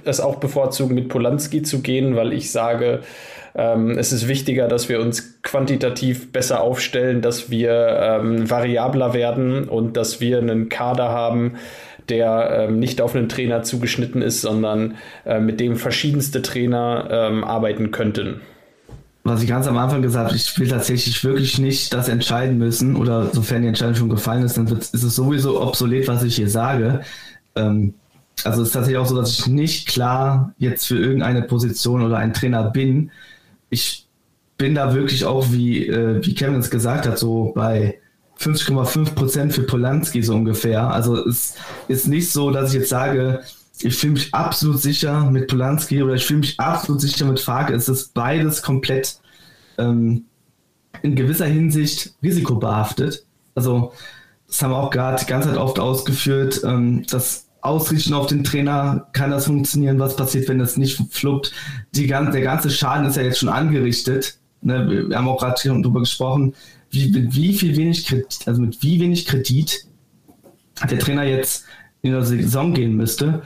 es auch bevorzugen, mit Polanski zu gehen, weil ich sage, ähm, es ist wichtiger, dass wir uns quantitativ besser aufstellen, dass wir ähm, variabler werden und dass wir einen Kader haben, der ähm, nicht auf einen Trainer zugeschnitten ist, sondern äh, mit dem verschiedenste Trainer ähm, arbeiten könnten was ich ganz am Anfang gesagt habe, ich will tatsächlich wirklich nicht das entscheiden müssen oder sofern die Entscheidung schon gefallen ist, dann ist es sowieso obsolet, was ich hier sage. Ähm, also es ist tatsächlich auch so, dass ich nicht klar jetzt für irgendeine Position oder einen Trainer bin. Ich bin da wirklich auch, wie, äh, wie Kevin es gesagt hat, so bei 50,5 Prozent für Polanski so ungefähr. Also es ist nicht so, dass ich jetzt sage, ich fühle mich absolut sicher mit Polanski oder ich fühle mich absolut sicher mit Farke. Es ist beides komplett ähm, in gewisser Hinsicht risikobehaftet. Also, das haben wir auch gerade die ganze Zeit oft ausgeführt. Ähm, das Ausrichten auf den Trainer, kann das funktionieren? Was passiert, wenn das nicht fluppt? Die, der ganze Schaden ist ja jetzt schon angerichtet. Ne? Wir haben auch gerade darüber gesprochen, wie, mit wie viel wenig Kredit, also mit wie wenig Kredit der Trainer jetzt in der Saison gehen müsste.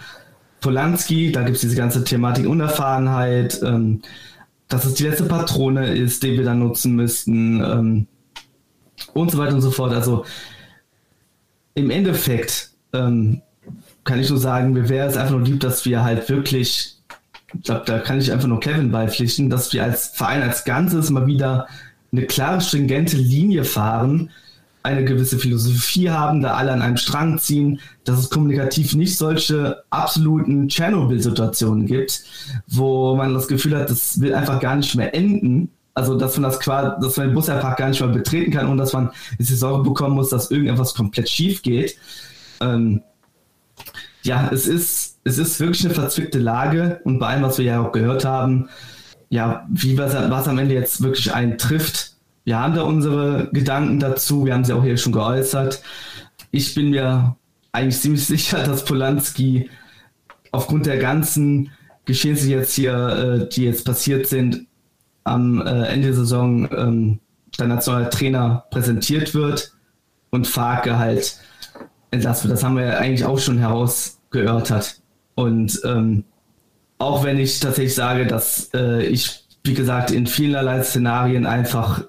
Polanski, da gibt es diese ganze Thematik Unerfahrenheit, ähm, dass es die letzte Patrone ist, die wir dann nutzen müssten ähm, und so weiter und so fort. Also im Endeffekt ähm, kann ich nur sagen, mir wäre es einfach nur lieb, dass wir halt wirklich, ich glaube, da kann ich einfach nur Kevin beipflichten, dass wir als Verein als Ganzes mal wieder eine klare, stringente Linie fahren, eine gewisse Philosophie haben, da alle an einem Strang ziehen, dass es kommunikativ nicht solche absoluten Tschernobyl-Situationen gibt, wo man das Gefühl hat, das will einfach gar nicht mehr enden. Also, dass man das quasi, dass man den Bus einfach gar nicht mehr betreten kann und dass man die Sorge bekommen muss, dass irgendetwas komplett schief geht. Ähm, ja, es ist, es ist wirklich eine verzwickte Lage und bei allem, was wir ja auch gehört haben, ja, wie was, was am Ende jetzt wirklich einen trifft, wir haben da unsere Gedanken dazu, wir haben sie auch hier schon geäußert. Ich bin mir eigentlich ziemlich sicher, dass Polanski aufgrund der ganzen Geschehnisse jetzt hier, äh, die jetzt passiert sind, am äh, Ende der Saison ähm, dann als Trainer präsentiert wird und Farke halt entlassen wird. Das haben wir eigentlich auch schon herausgeörtert. Und ähm, auch wenn ich tatsächlich sage, dass äh, ich, wie gesagt, in vielerlei Szenarien einfach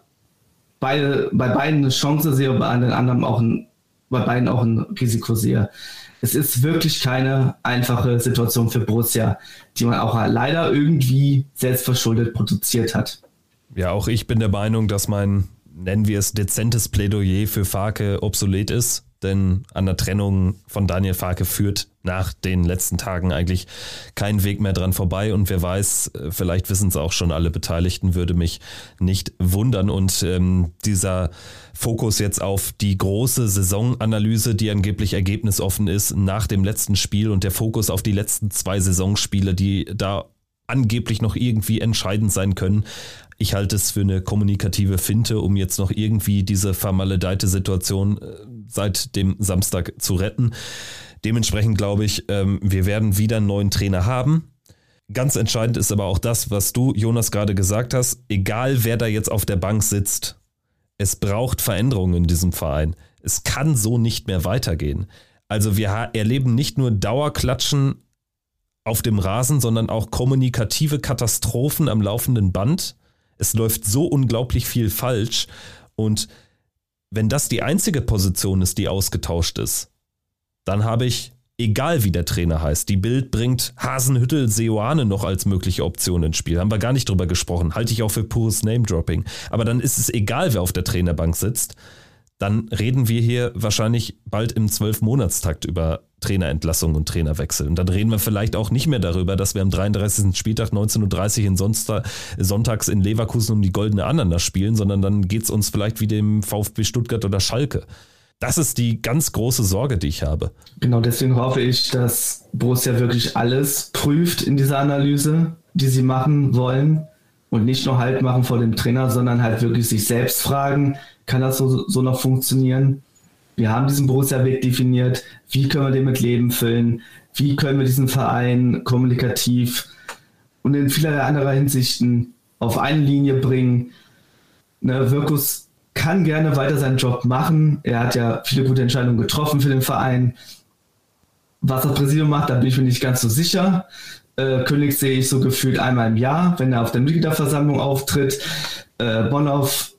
beide, bei beiden eine Chance sehe bei anderen auch ein, bei beiden auch ein Risiko sehe. Es ist wirklich keine einfache Situation für Borussia, die man auch leider irgendwie selbstverschuldet produziert hat. Ja, auch ich bin der Meinung, dass mein, nennen wir es, dezentes Plädoyer für Farke obsolet ist denn an der Trennung von Daniel Farke führt nach den letzten Tagen eigentlich kein Weg mehr dran vorbei. Und wer weiß, äh, vielleicht wissen es auch schon alle Beteiligten, würde mich nicht wundern. Und ähm, dieser Fokus jetzt auf die große Saisonanalyse, die angeblich ergebnisoffen ist nach dem letzten Spiel und der Fokus auf die letzten zwei Saisonspiele, die da angeblich noch irgendwie entscheidend sein können, ich halte es für eine kommunikative Finte, um jetzt noch irgendwie diese vermaledeite Situation äh, seit dem Samstag zu retten. Dementsprechend glaube ich, ähm, wir werden wieder einen neuen Trainer haben. Ganz entscheidend ist aber auch das, was du, Jonas, gerade gesagt hast. Egal, wer da jetzt auf der Bank sitzt, es braucht Veränderungen in diesem Verein. Es kann so nicht mehr weitergehen. Also wir erleben nicht nur Dauerklatschen auf dem Rasen, sondern auch kommunikative Katastrophen am laufenden Band. Es läuft so unglaublich viel falsch und wenn das die einzige Position ist, die ausgetauscht ist, dann habe ich, egal wie der Trainer heißt, die Bild bringt Hasenhüttel Seoane noch als mögliche Option ins Spiel. Haben wir gar nicht drüber gesprochen. Halte ich auch für pures Name-Dropping. Aber dann ist es egal, wer auf der Trainerbank sitzt. Dann reden wir hier wahrscheinlich bald im Zwölf-Monatstakt über Trainerentlassung und Trainerwechsel. Und dann reden wir vielleicht auch nicht mehr darüber, dass wir am 33. Spieltag 19.30 Uhr in Sonsta sonntags in Leverkusen um die goldene Ananas spielen, sondern dann geht es uns vielleicht wie dem VfB Stuttgart oder Schalke. Das ist die ganz große Sorge, die ich habe. Genau, deswegen hoffe ich, dass Borussia wirklich alles prüft in dieser Analyse, die sie machen wollen und nicht nur Halt machen vor dem Trainer, sondern halt wirklich sich selbst fragen, kann das so, so noch funktionieren? Wir haben diesen Borussia-Weg definiert. Wie können wir den mit Leben füllen? Wie können wir diesen Verein kommunikativ und in vielerlei anderer Hinsichten auf eine Linie bringen? Ne, Wirkus kann gerne weiter seinen Job machen. Er hat ja viele gute Entscheidungen getroffen für den Verein. Was das Präsidium macht, da bin ich mir nicht ganz so sicher. Äh, König sehe ich so gefühlt einmal im Jahr, wenn er auf der Mitgliederversammlung auftritt. Äh, Bonhoff,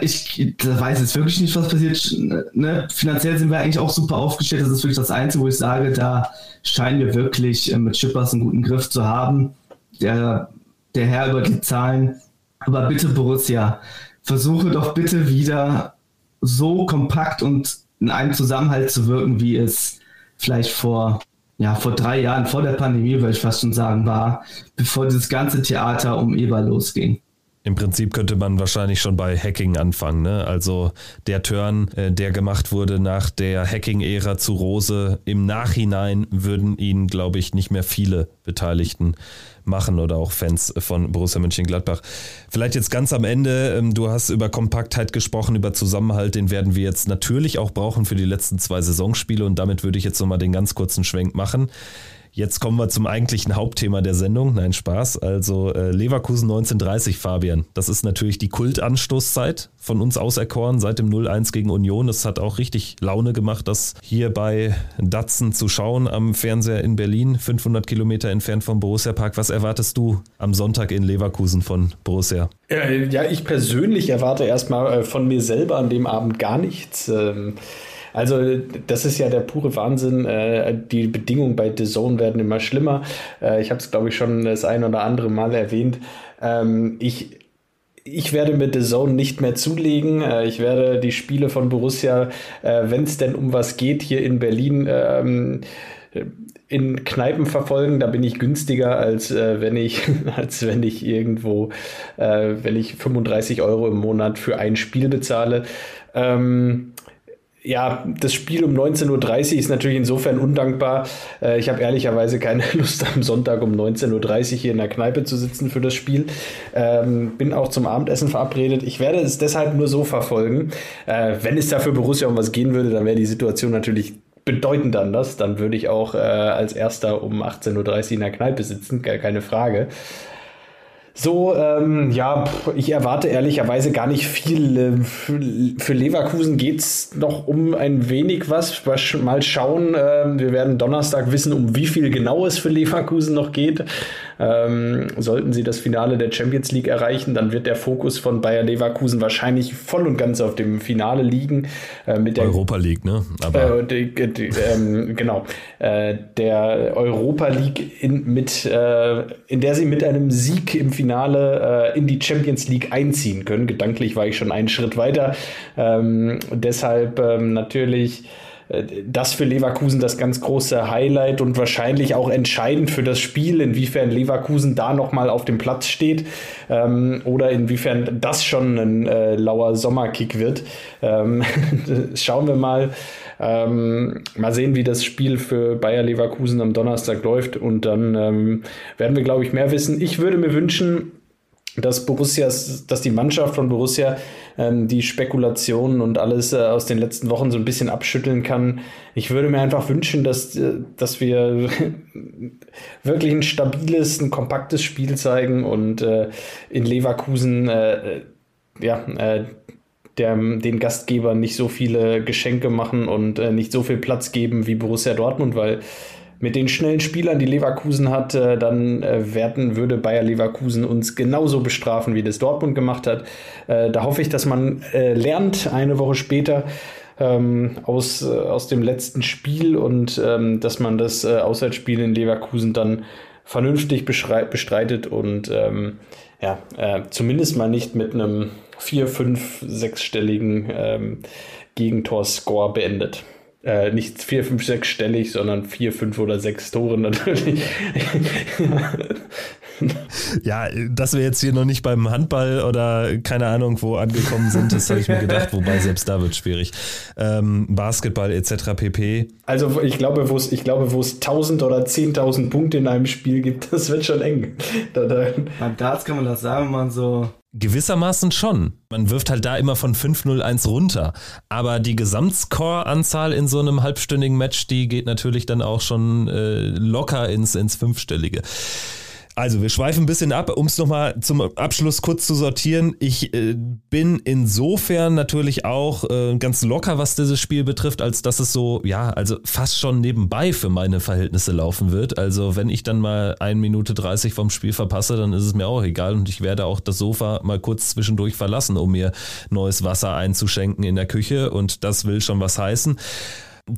ich weiß jetzt wirklich nicht, was passiert. Ne? Finanziell sind wir eigentlich auch super aufgestellt. Das ist wirklich das Einzige, wo ich sage, da scheinen wir wirklich äh, mit Schippers einen guten Griff zu haben. Der, der Herr über die Zahlen. Aber bitte, Borussia, versuche doch bitte wieder so kompakt und in einem Zusammenhalt zu wirken, wie es vielleicht vor ja, vor drei Jahren, vor der Pandemie, würde ich fast schon sagen, war, bevor dieses ganze Theater um Eber losging. Im Prinzip könnte man wahrscheinlich schon bei Hacking anfangen. Ne? Also der Turn, äh, der gemacht wurde nach der Hacking-Ära zu Rose, im Nachhinein würden ihn, glaube ich, nicht mehr viele Beteiligten machen oder auch Fans von Borussia Mönchengladbach. Vielleicht jetzt ganz am Ende, ähm, du hast über Kompaktheit gesprochen, über Zusammenhalt, den werden wir jetzt natürlich auch brauchen für die letzten zwei Saisonspiele und damit würde ich jetzt nochmal den ganz kurzen Schwenk machen. Jetzt kommen wir zum eigentlichen Hauptthema der Sendung. Nein, Spaß. Also äh, Leverkusen 1930, Fabian. Das ist natürlich die Kultanstoßzeit von uns auserkoren seit dem 0-1 gegen Union. Das hat auch richtig Laune gemacht, das hier bei Datsen zu schauen am Fernseher in Berlin, 500 Kilometer entfernt vom Borussia Park. Was erwartest du am Sonntag in Leverkusen von Borussia? Ja, ich persönlich erwarte erstmal äh, von mir selber an dem Abend gar nichts. Ähm also das ist ja der pure Wahnsinn. Äh, die Bedingungen bei The Zone werden immer schlimmer. Äh, ich habe es, glaube ich, schon das ein oder andere Mal erwähnt. Ähm, ich ich werde mit The Zone nicht mehr zulegen. Äh, ich werde die Spiele von Borussia, wenn es denn um was geht, hier in Berlin ähm, in Kneipen verfolgen. Da bin ich günstiger, als wenn ich, als wenn ich irgendwo, wenn ich 35 Euro im Monat für ein Spiel bezahle. Ähm, ja, das Spiel um 19.30 Uhr ist natürlich insofern undankbar. Äh, ich habe ehrlicherweise keine Lust, am Sonntag um 19.30 Uhr hier in der Kneipe zu sitzen für das Spiel. Ähm, bin auch zum Abendessen verabredet. Ich werde es deshalb nur so verfolgen. Äh, wenn es da für Borussia um was gehen würde, dann wäre die Situation natürlich bedeutend anders. Dann würde ich auch äh, als Erster um 18.30 Uhr in der Kneipe sitzen, keine Frage. So, ähm, ja, ich erwarte ehrlicherweise gar nicht viel. Ähm, für Leverkusen geht es noch um ein wenig was. Mal schauen. Ähm, wir werden Donnerstag wissen, um wie viel genau es für Leverkusen noch geht. Ähm, sollten sie das Finale der Champions League erreichen, dann wird der Fokus von Bayer Leverkusen wahrscheinlich voll und ganz auf dem Finale liegen. Äh, mit der Europa League, ne? Aber äh, die, die, ähm, genau. Äh, der Europa League in, mit, äh, in der sie mit einem Sieg im Finale äh, in die Champions League einziehen können. Gedanklich war ich schon einen Schritt weiter. Ähm, deshalb ähm, natürlich das für Leverkusen das ganz große Highlight und wahrscheinlich auch entscheidend für das Spiel, inwiefern Leverkusen da nochmal auf dem Platz steht ähm, oder inwiefern das schon ein äh, lauer Sommerkick wird. Ähm, schauen wir mal. Ähm, mal sehen, wie das Spiel für Bayer Leverkusen am Donnerstag läuft und dann ähm, werden wir, glaube ich, mehr wissen. Ich würde mir wünschen, dass Borussias, dass die Mannschaft von Borussia ähm, die Spekulationen und alles äh, aus den letzten Wochen so ein bisschen abschütteln kann. Ich würde mir einfach wünschen, dass, äh, dass wir wirklich ein stabiles, ein kompaktes Spiel zeigen und äh, in Leverkusen äh, ja, äh, der, den Gastgebern nicht so viele Geschenke machen und nicht so viel Platz geben wie Borussia Dortmund, weil mit den schnellen Spielern, die Leverkusen hat, äh, dann äh, werden, würde Bayer Leverkusen uns genauso bestrafen, wie das Dortmund gemacht hat. Äh, da hoffe ich, dass man lernt, eine Woche später ähm, aus, aus dem letzten Spiel und ähm, dass man das Auswärtsspiel in Leverkusen dann vernünftig bestreitet und ähm, ja, zumindest mal nicht mit einem 4, 5, 6-stelligen ähm, Gegentors-Score beendet. Äh, nicht 4, 5, 6 stellig, sondern 4, 5 oder 6 Tore natürlich. ja, dass wir jetzt hier noch nicht beim Handball oder keine Ahnung wo angekommen sind, das habe ich mir gedacht, wobei selbst da wird schwierig. Ähm, Basketball etc. pp. Also ich glaube, wo es ich glaube, wo es 1000 oder 10.000 Punkte in einem Spiel gibt, das wird schon eng. Da, da. Beim Darts kann man das sagen, wenn man so Gewissermaßen schon. Man wirft halt da immer von 5-0-1 runter. Aber die Gesamtscore-Anzahl in so einem halbstündigen Match, die geht natürlich dann auch schon äh, locker ins, ins Fünfstellige. Also, wir schweifen ein bisschen ab, um es nochmal zum Abschluss kurz zu sortieren. Ich äh, bin insofern natürlich auch äh, ganz locker, was dieses Spiel betrifft, als dass es so, ja, also fast schon nebenbei für meine Verhältnisse laufen wird. Also, wenn ich dann mal 1 Minute 30 vom Spiel verpasse, dann ist es mir auch egal und ich werde auch das Sofa mal kurz zwischendurch verlassen, um mir neues Wasser einzuschenken in der Küche und das will schon was heißen.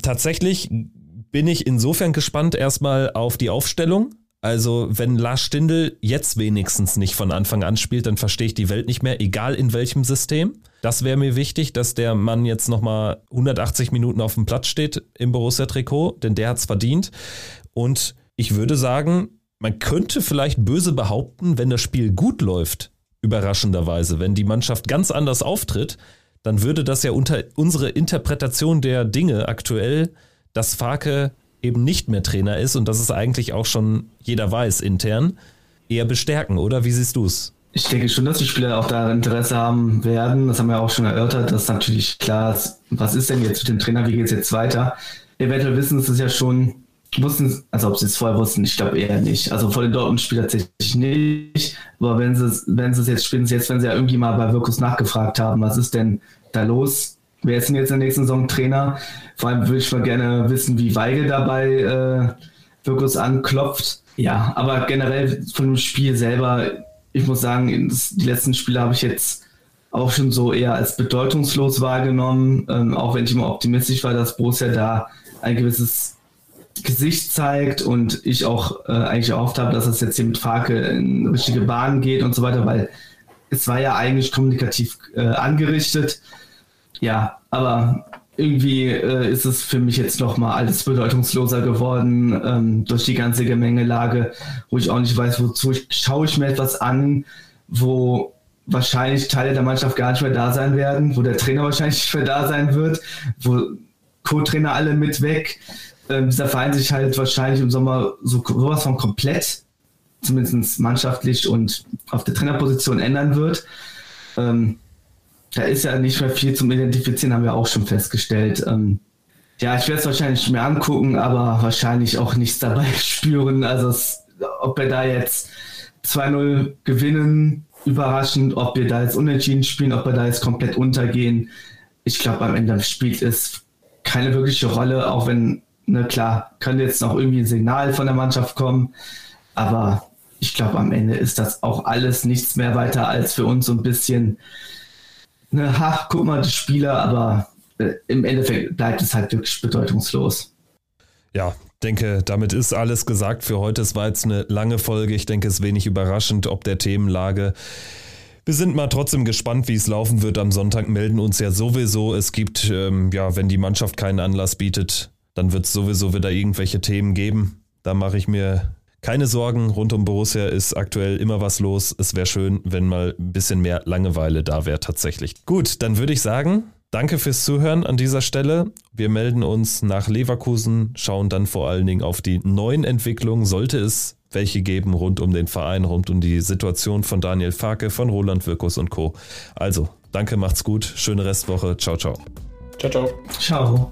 Tatsächlich bin ich insofern gespannt erstmal auf die Aufstellung also, wenn Lars Stindl jetzt wenigstens nicht von Anfang an spielt, dann verstehe ich die Welt nicht mehr, egal in welchem System. Das wäre mir wichtig, dass der Mann jetzt nochmal 180 Minuten auf dem Platz steht im Borussia-Trikot, denn der hat es verdient. Und ich würde sagen, man könnte vielleicht böse behaupten, wenn das Spiel gut läuft, überraschenderweise, wenn die Mannschaft ganz anders auftritt, dann würde das ja unter unsere Interpretation der Dinge aktuell, dass Farke eben nicht mehr Trainer ist und das ist eigentlich auch schon jeder weiß intern, eher bestärken, oder? Wie siehst du es? Ich denke schon, dass die Spieler auch da Interesse haben werden. Das haben wir auch schon erörtert, dass natürlich klar ist, was ist denn jetzt mit dem Trainer, wie geht es jetzt weiter? Eventuell wissen es ja schon, wussten, also ob sie es vorher wussten, ich glaube eher nicht. Also vor den Dortmund-Spielern tatsächlich nicht. Aber wenn sie es, wenn sie es jetzt spielen, jetzt, wenn sie ja irgendwie mal bei Wirkus nachgefragt haben, was ist denn da los? Wer ist denn jetzt in der nächsten Saison Trainer? Vor allem würde ich mal gerne wissen, wie Weigel dabei äh, Wirkus anklopft. Ja, aber generell von dem Spiel selber, ich muss sagen, die letzten Spiele habe ich jetzt auch schon so eher als bedeutungslos wahrgenommen, ähm, auch wenn ich immer optimistisch war, dass Borussia da ein gewisses Gesicht zeigt und ich auch äh, eigentlich erhofft habe, dass es jetzt hier mit Farke in richtige Bahnen geht und so weiter, weil es war ja eigentlich kommunikativ äh, angerichtet. Ja, aber irgendwie äh, ist es für mich jetzt nochmal alles bedeutungsloser geworden ähm, durch die ganze Gemengelage, wo ich auch nicht weiß, wozu ich, schaue ich mir etwas an, wo wahrscheinlich Teile der Mannschaft gar nicht mehr da sein werden, wo der Trainer wahrscheinlich nicht mehr da sein wird, wo Co-Trainer alle mit weg. Ähm, dieser Verein sich halt wahrscheinlich im Sommer so sowas von komplett, zumindest mannschaftlich und auf der Trainerposition ändern wird. Ähm, da ist ja nicht mehr viel zum Identifizieren, haben wir auch schon festgestellt. Ähm, ja, ich werde es wahrscheinlich mehr angucken, aber wahrscheinlich auch nichts dabei spüren. Also, es, ob wir da jetzt 2-0 gewinnen, überraschend, ob wir da jetzt unentschieden spielen, ob wir da jetzt komplett untergehen. Ich glaube, am Ende spielt es keine wirkliche Rolle, auch wenn, ne, klar, könnte jetzt noch irgendwie ein Signal von der Mannschaft kommen, aber ich glaube, am Ende ist das auch alles nichts mehr weiter als für uns so ein bisschen ne, ha, guck mal, die Spieler, aber äh, im Endeffekt bleibt es halt wirklich bedeutungslos. Ja, denke, damit ist alles gesagt für heute. Es war jetzt eine lange Folge. Ich denke, es ist wenig überraschend, ob der Themenlage. Wir sind mal trotzdem gespannt, wie es laufen wird. Am Sonntag melden uns ja sowieso. Es gibt, ähm, ja, wenn die Mannschaft keinen Anlass bietet, dann wird es sowieso wieder irgendwelche Themen geben. Da mache ich mir keine Sorgen, rund um Borussia ist aktuell immer was los. Es wäre schön, wenn mal ein bisschen mehr Langeweile da wäre tatsächlich. Gut, dann würde ich sagen, danke fürs Zuhören an dieser Stelle. Wir melden uns nach Leverkusen, schauen dann vor allen Dingen auf die neuen Entwicklungen, sollte es welche geben rund um den Verein, rund um die Situation von Daniel Farke, von Roland Wirkus und Co. Also, danke, macht's gut, schöne Restwoche, ciao, ciao. Ciao, ciao. Ciao.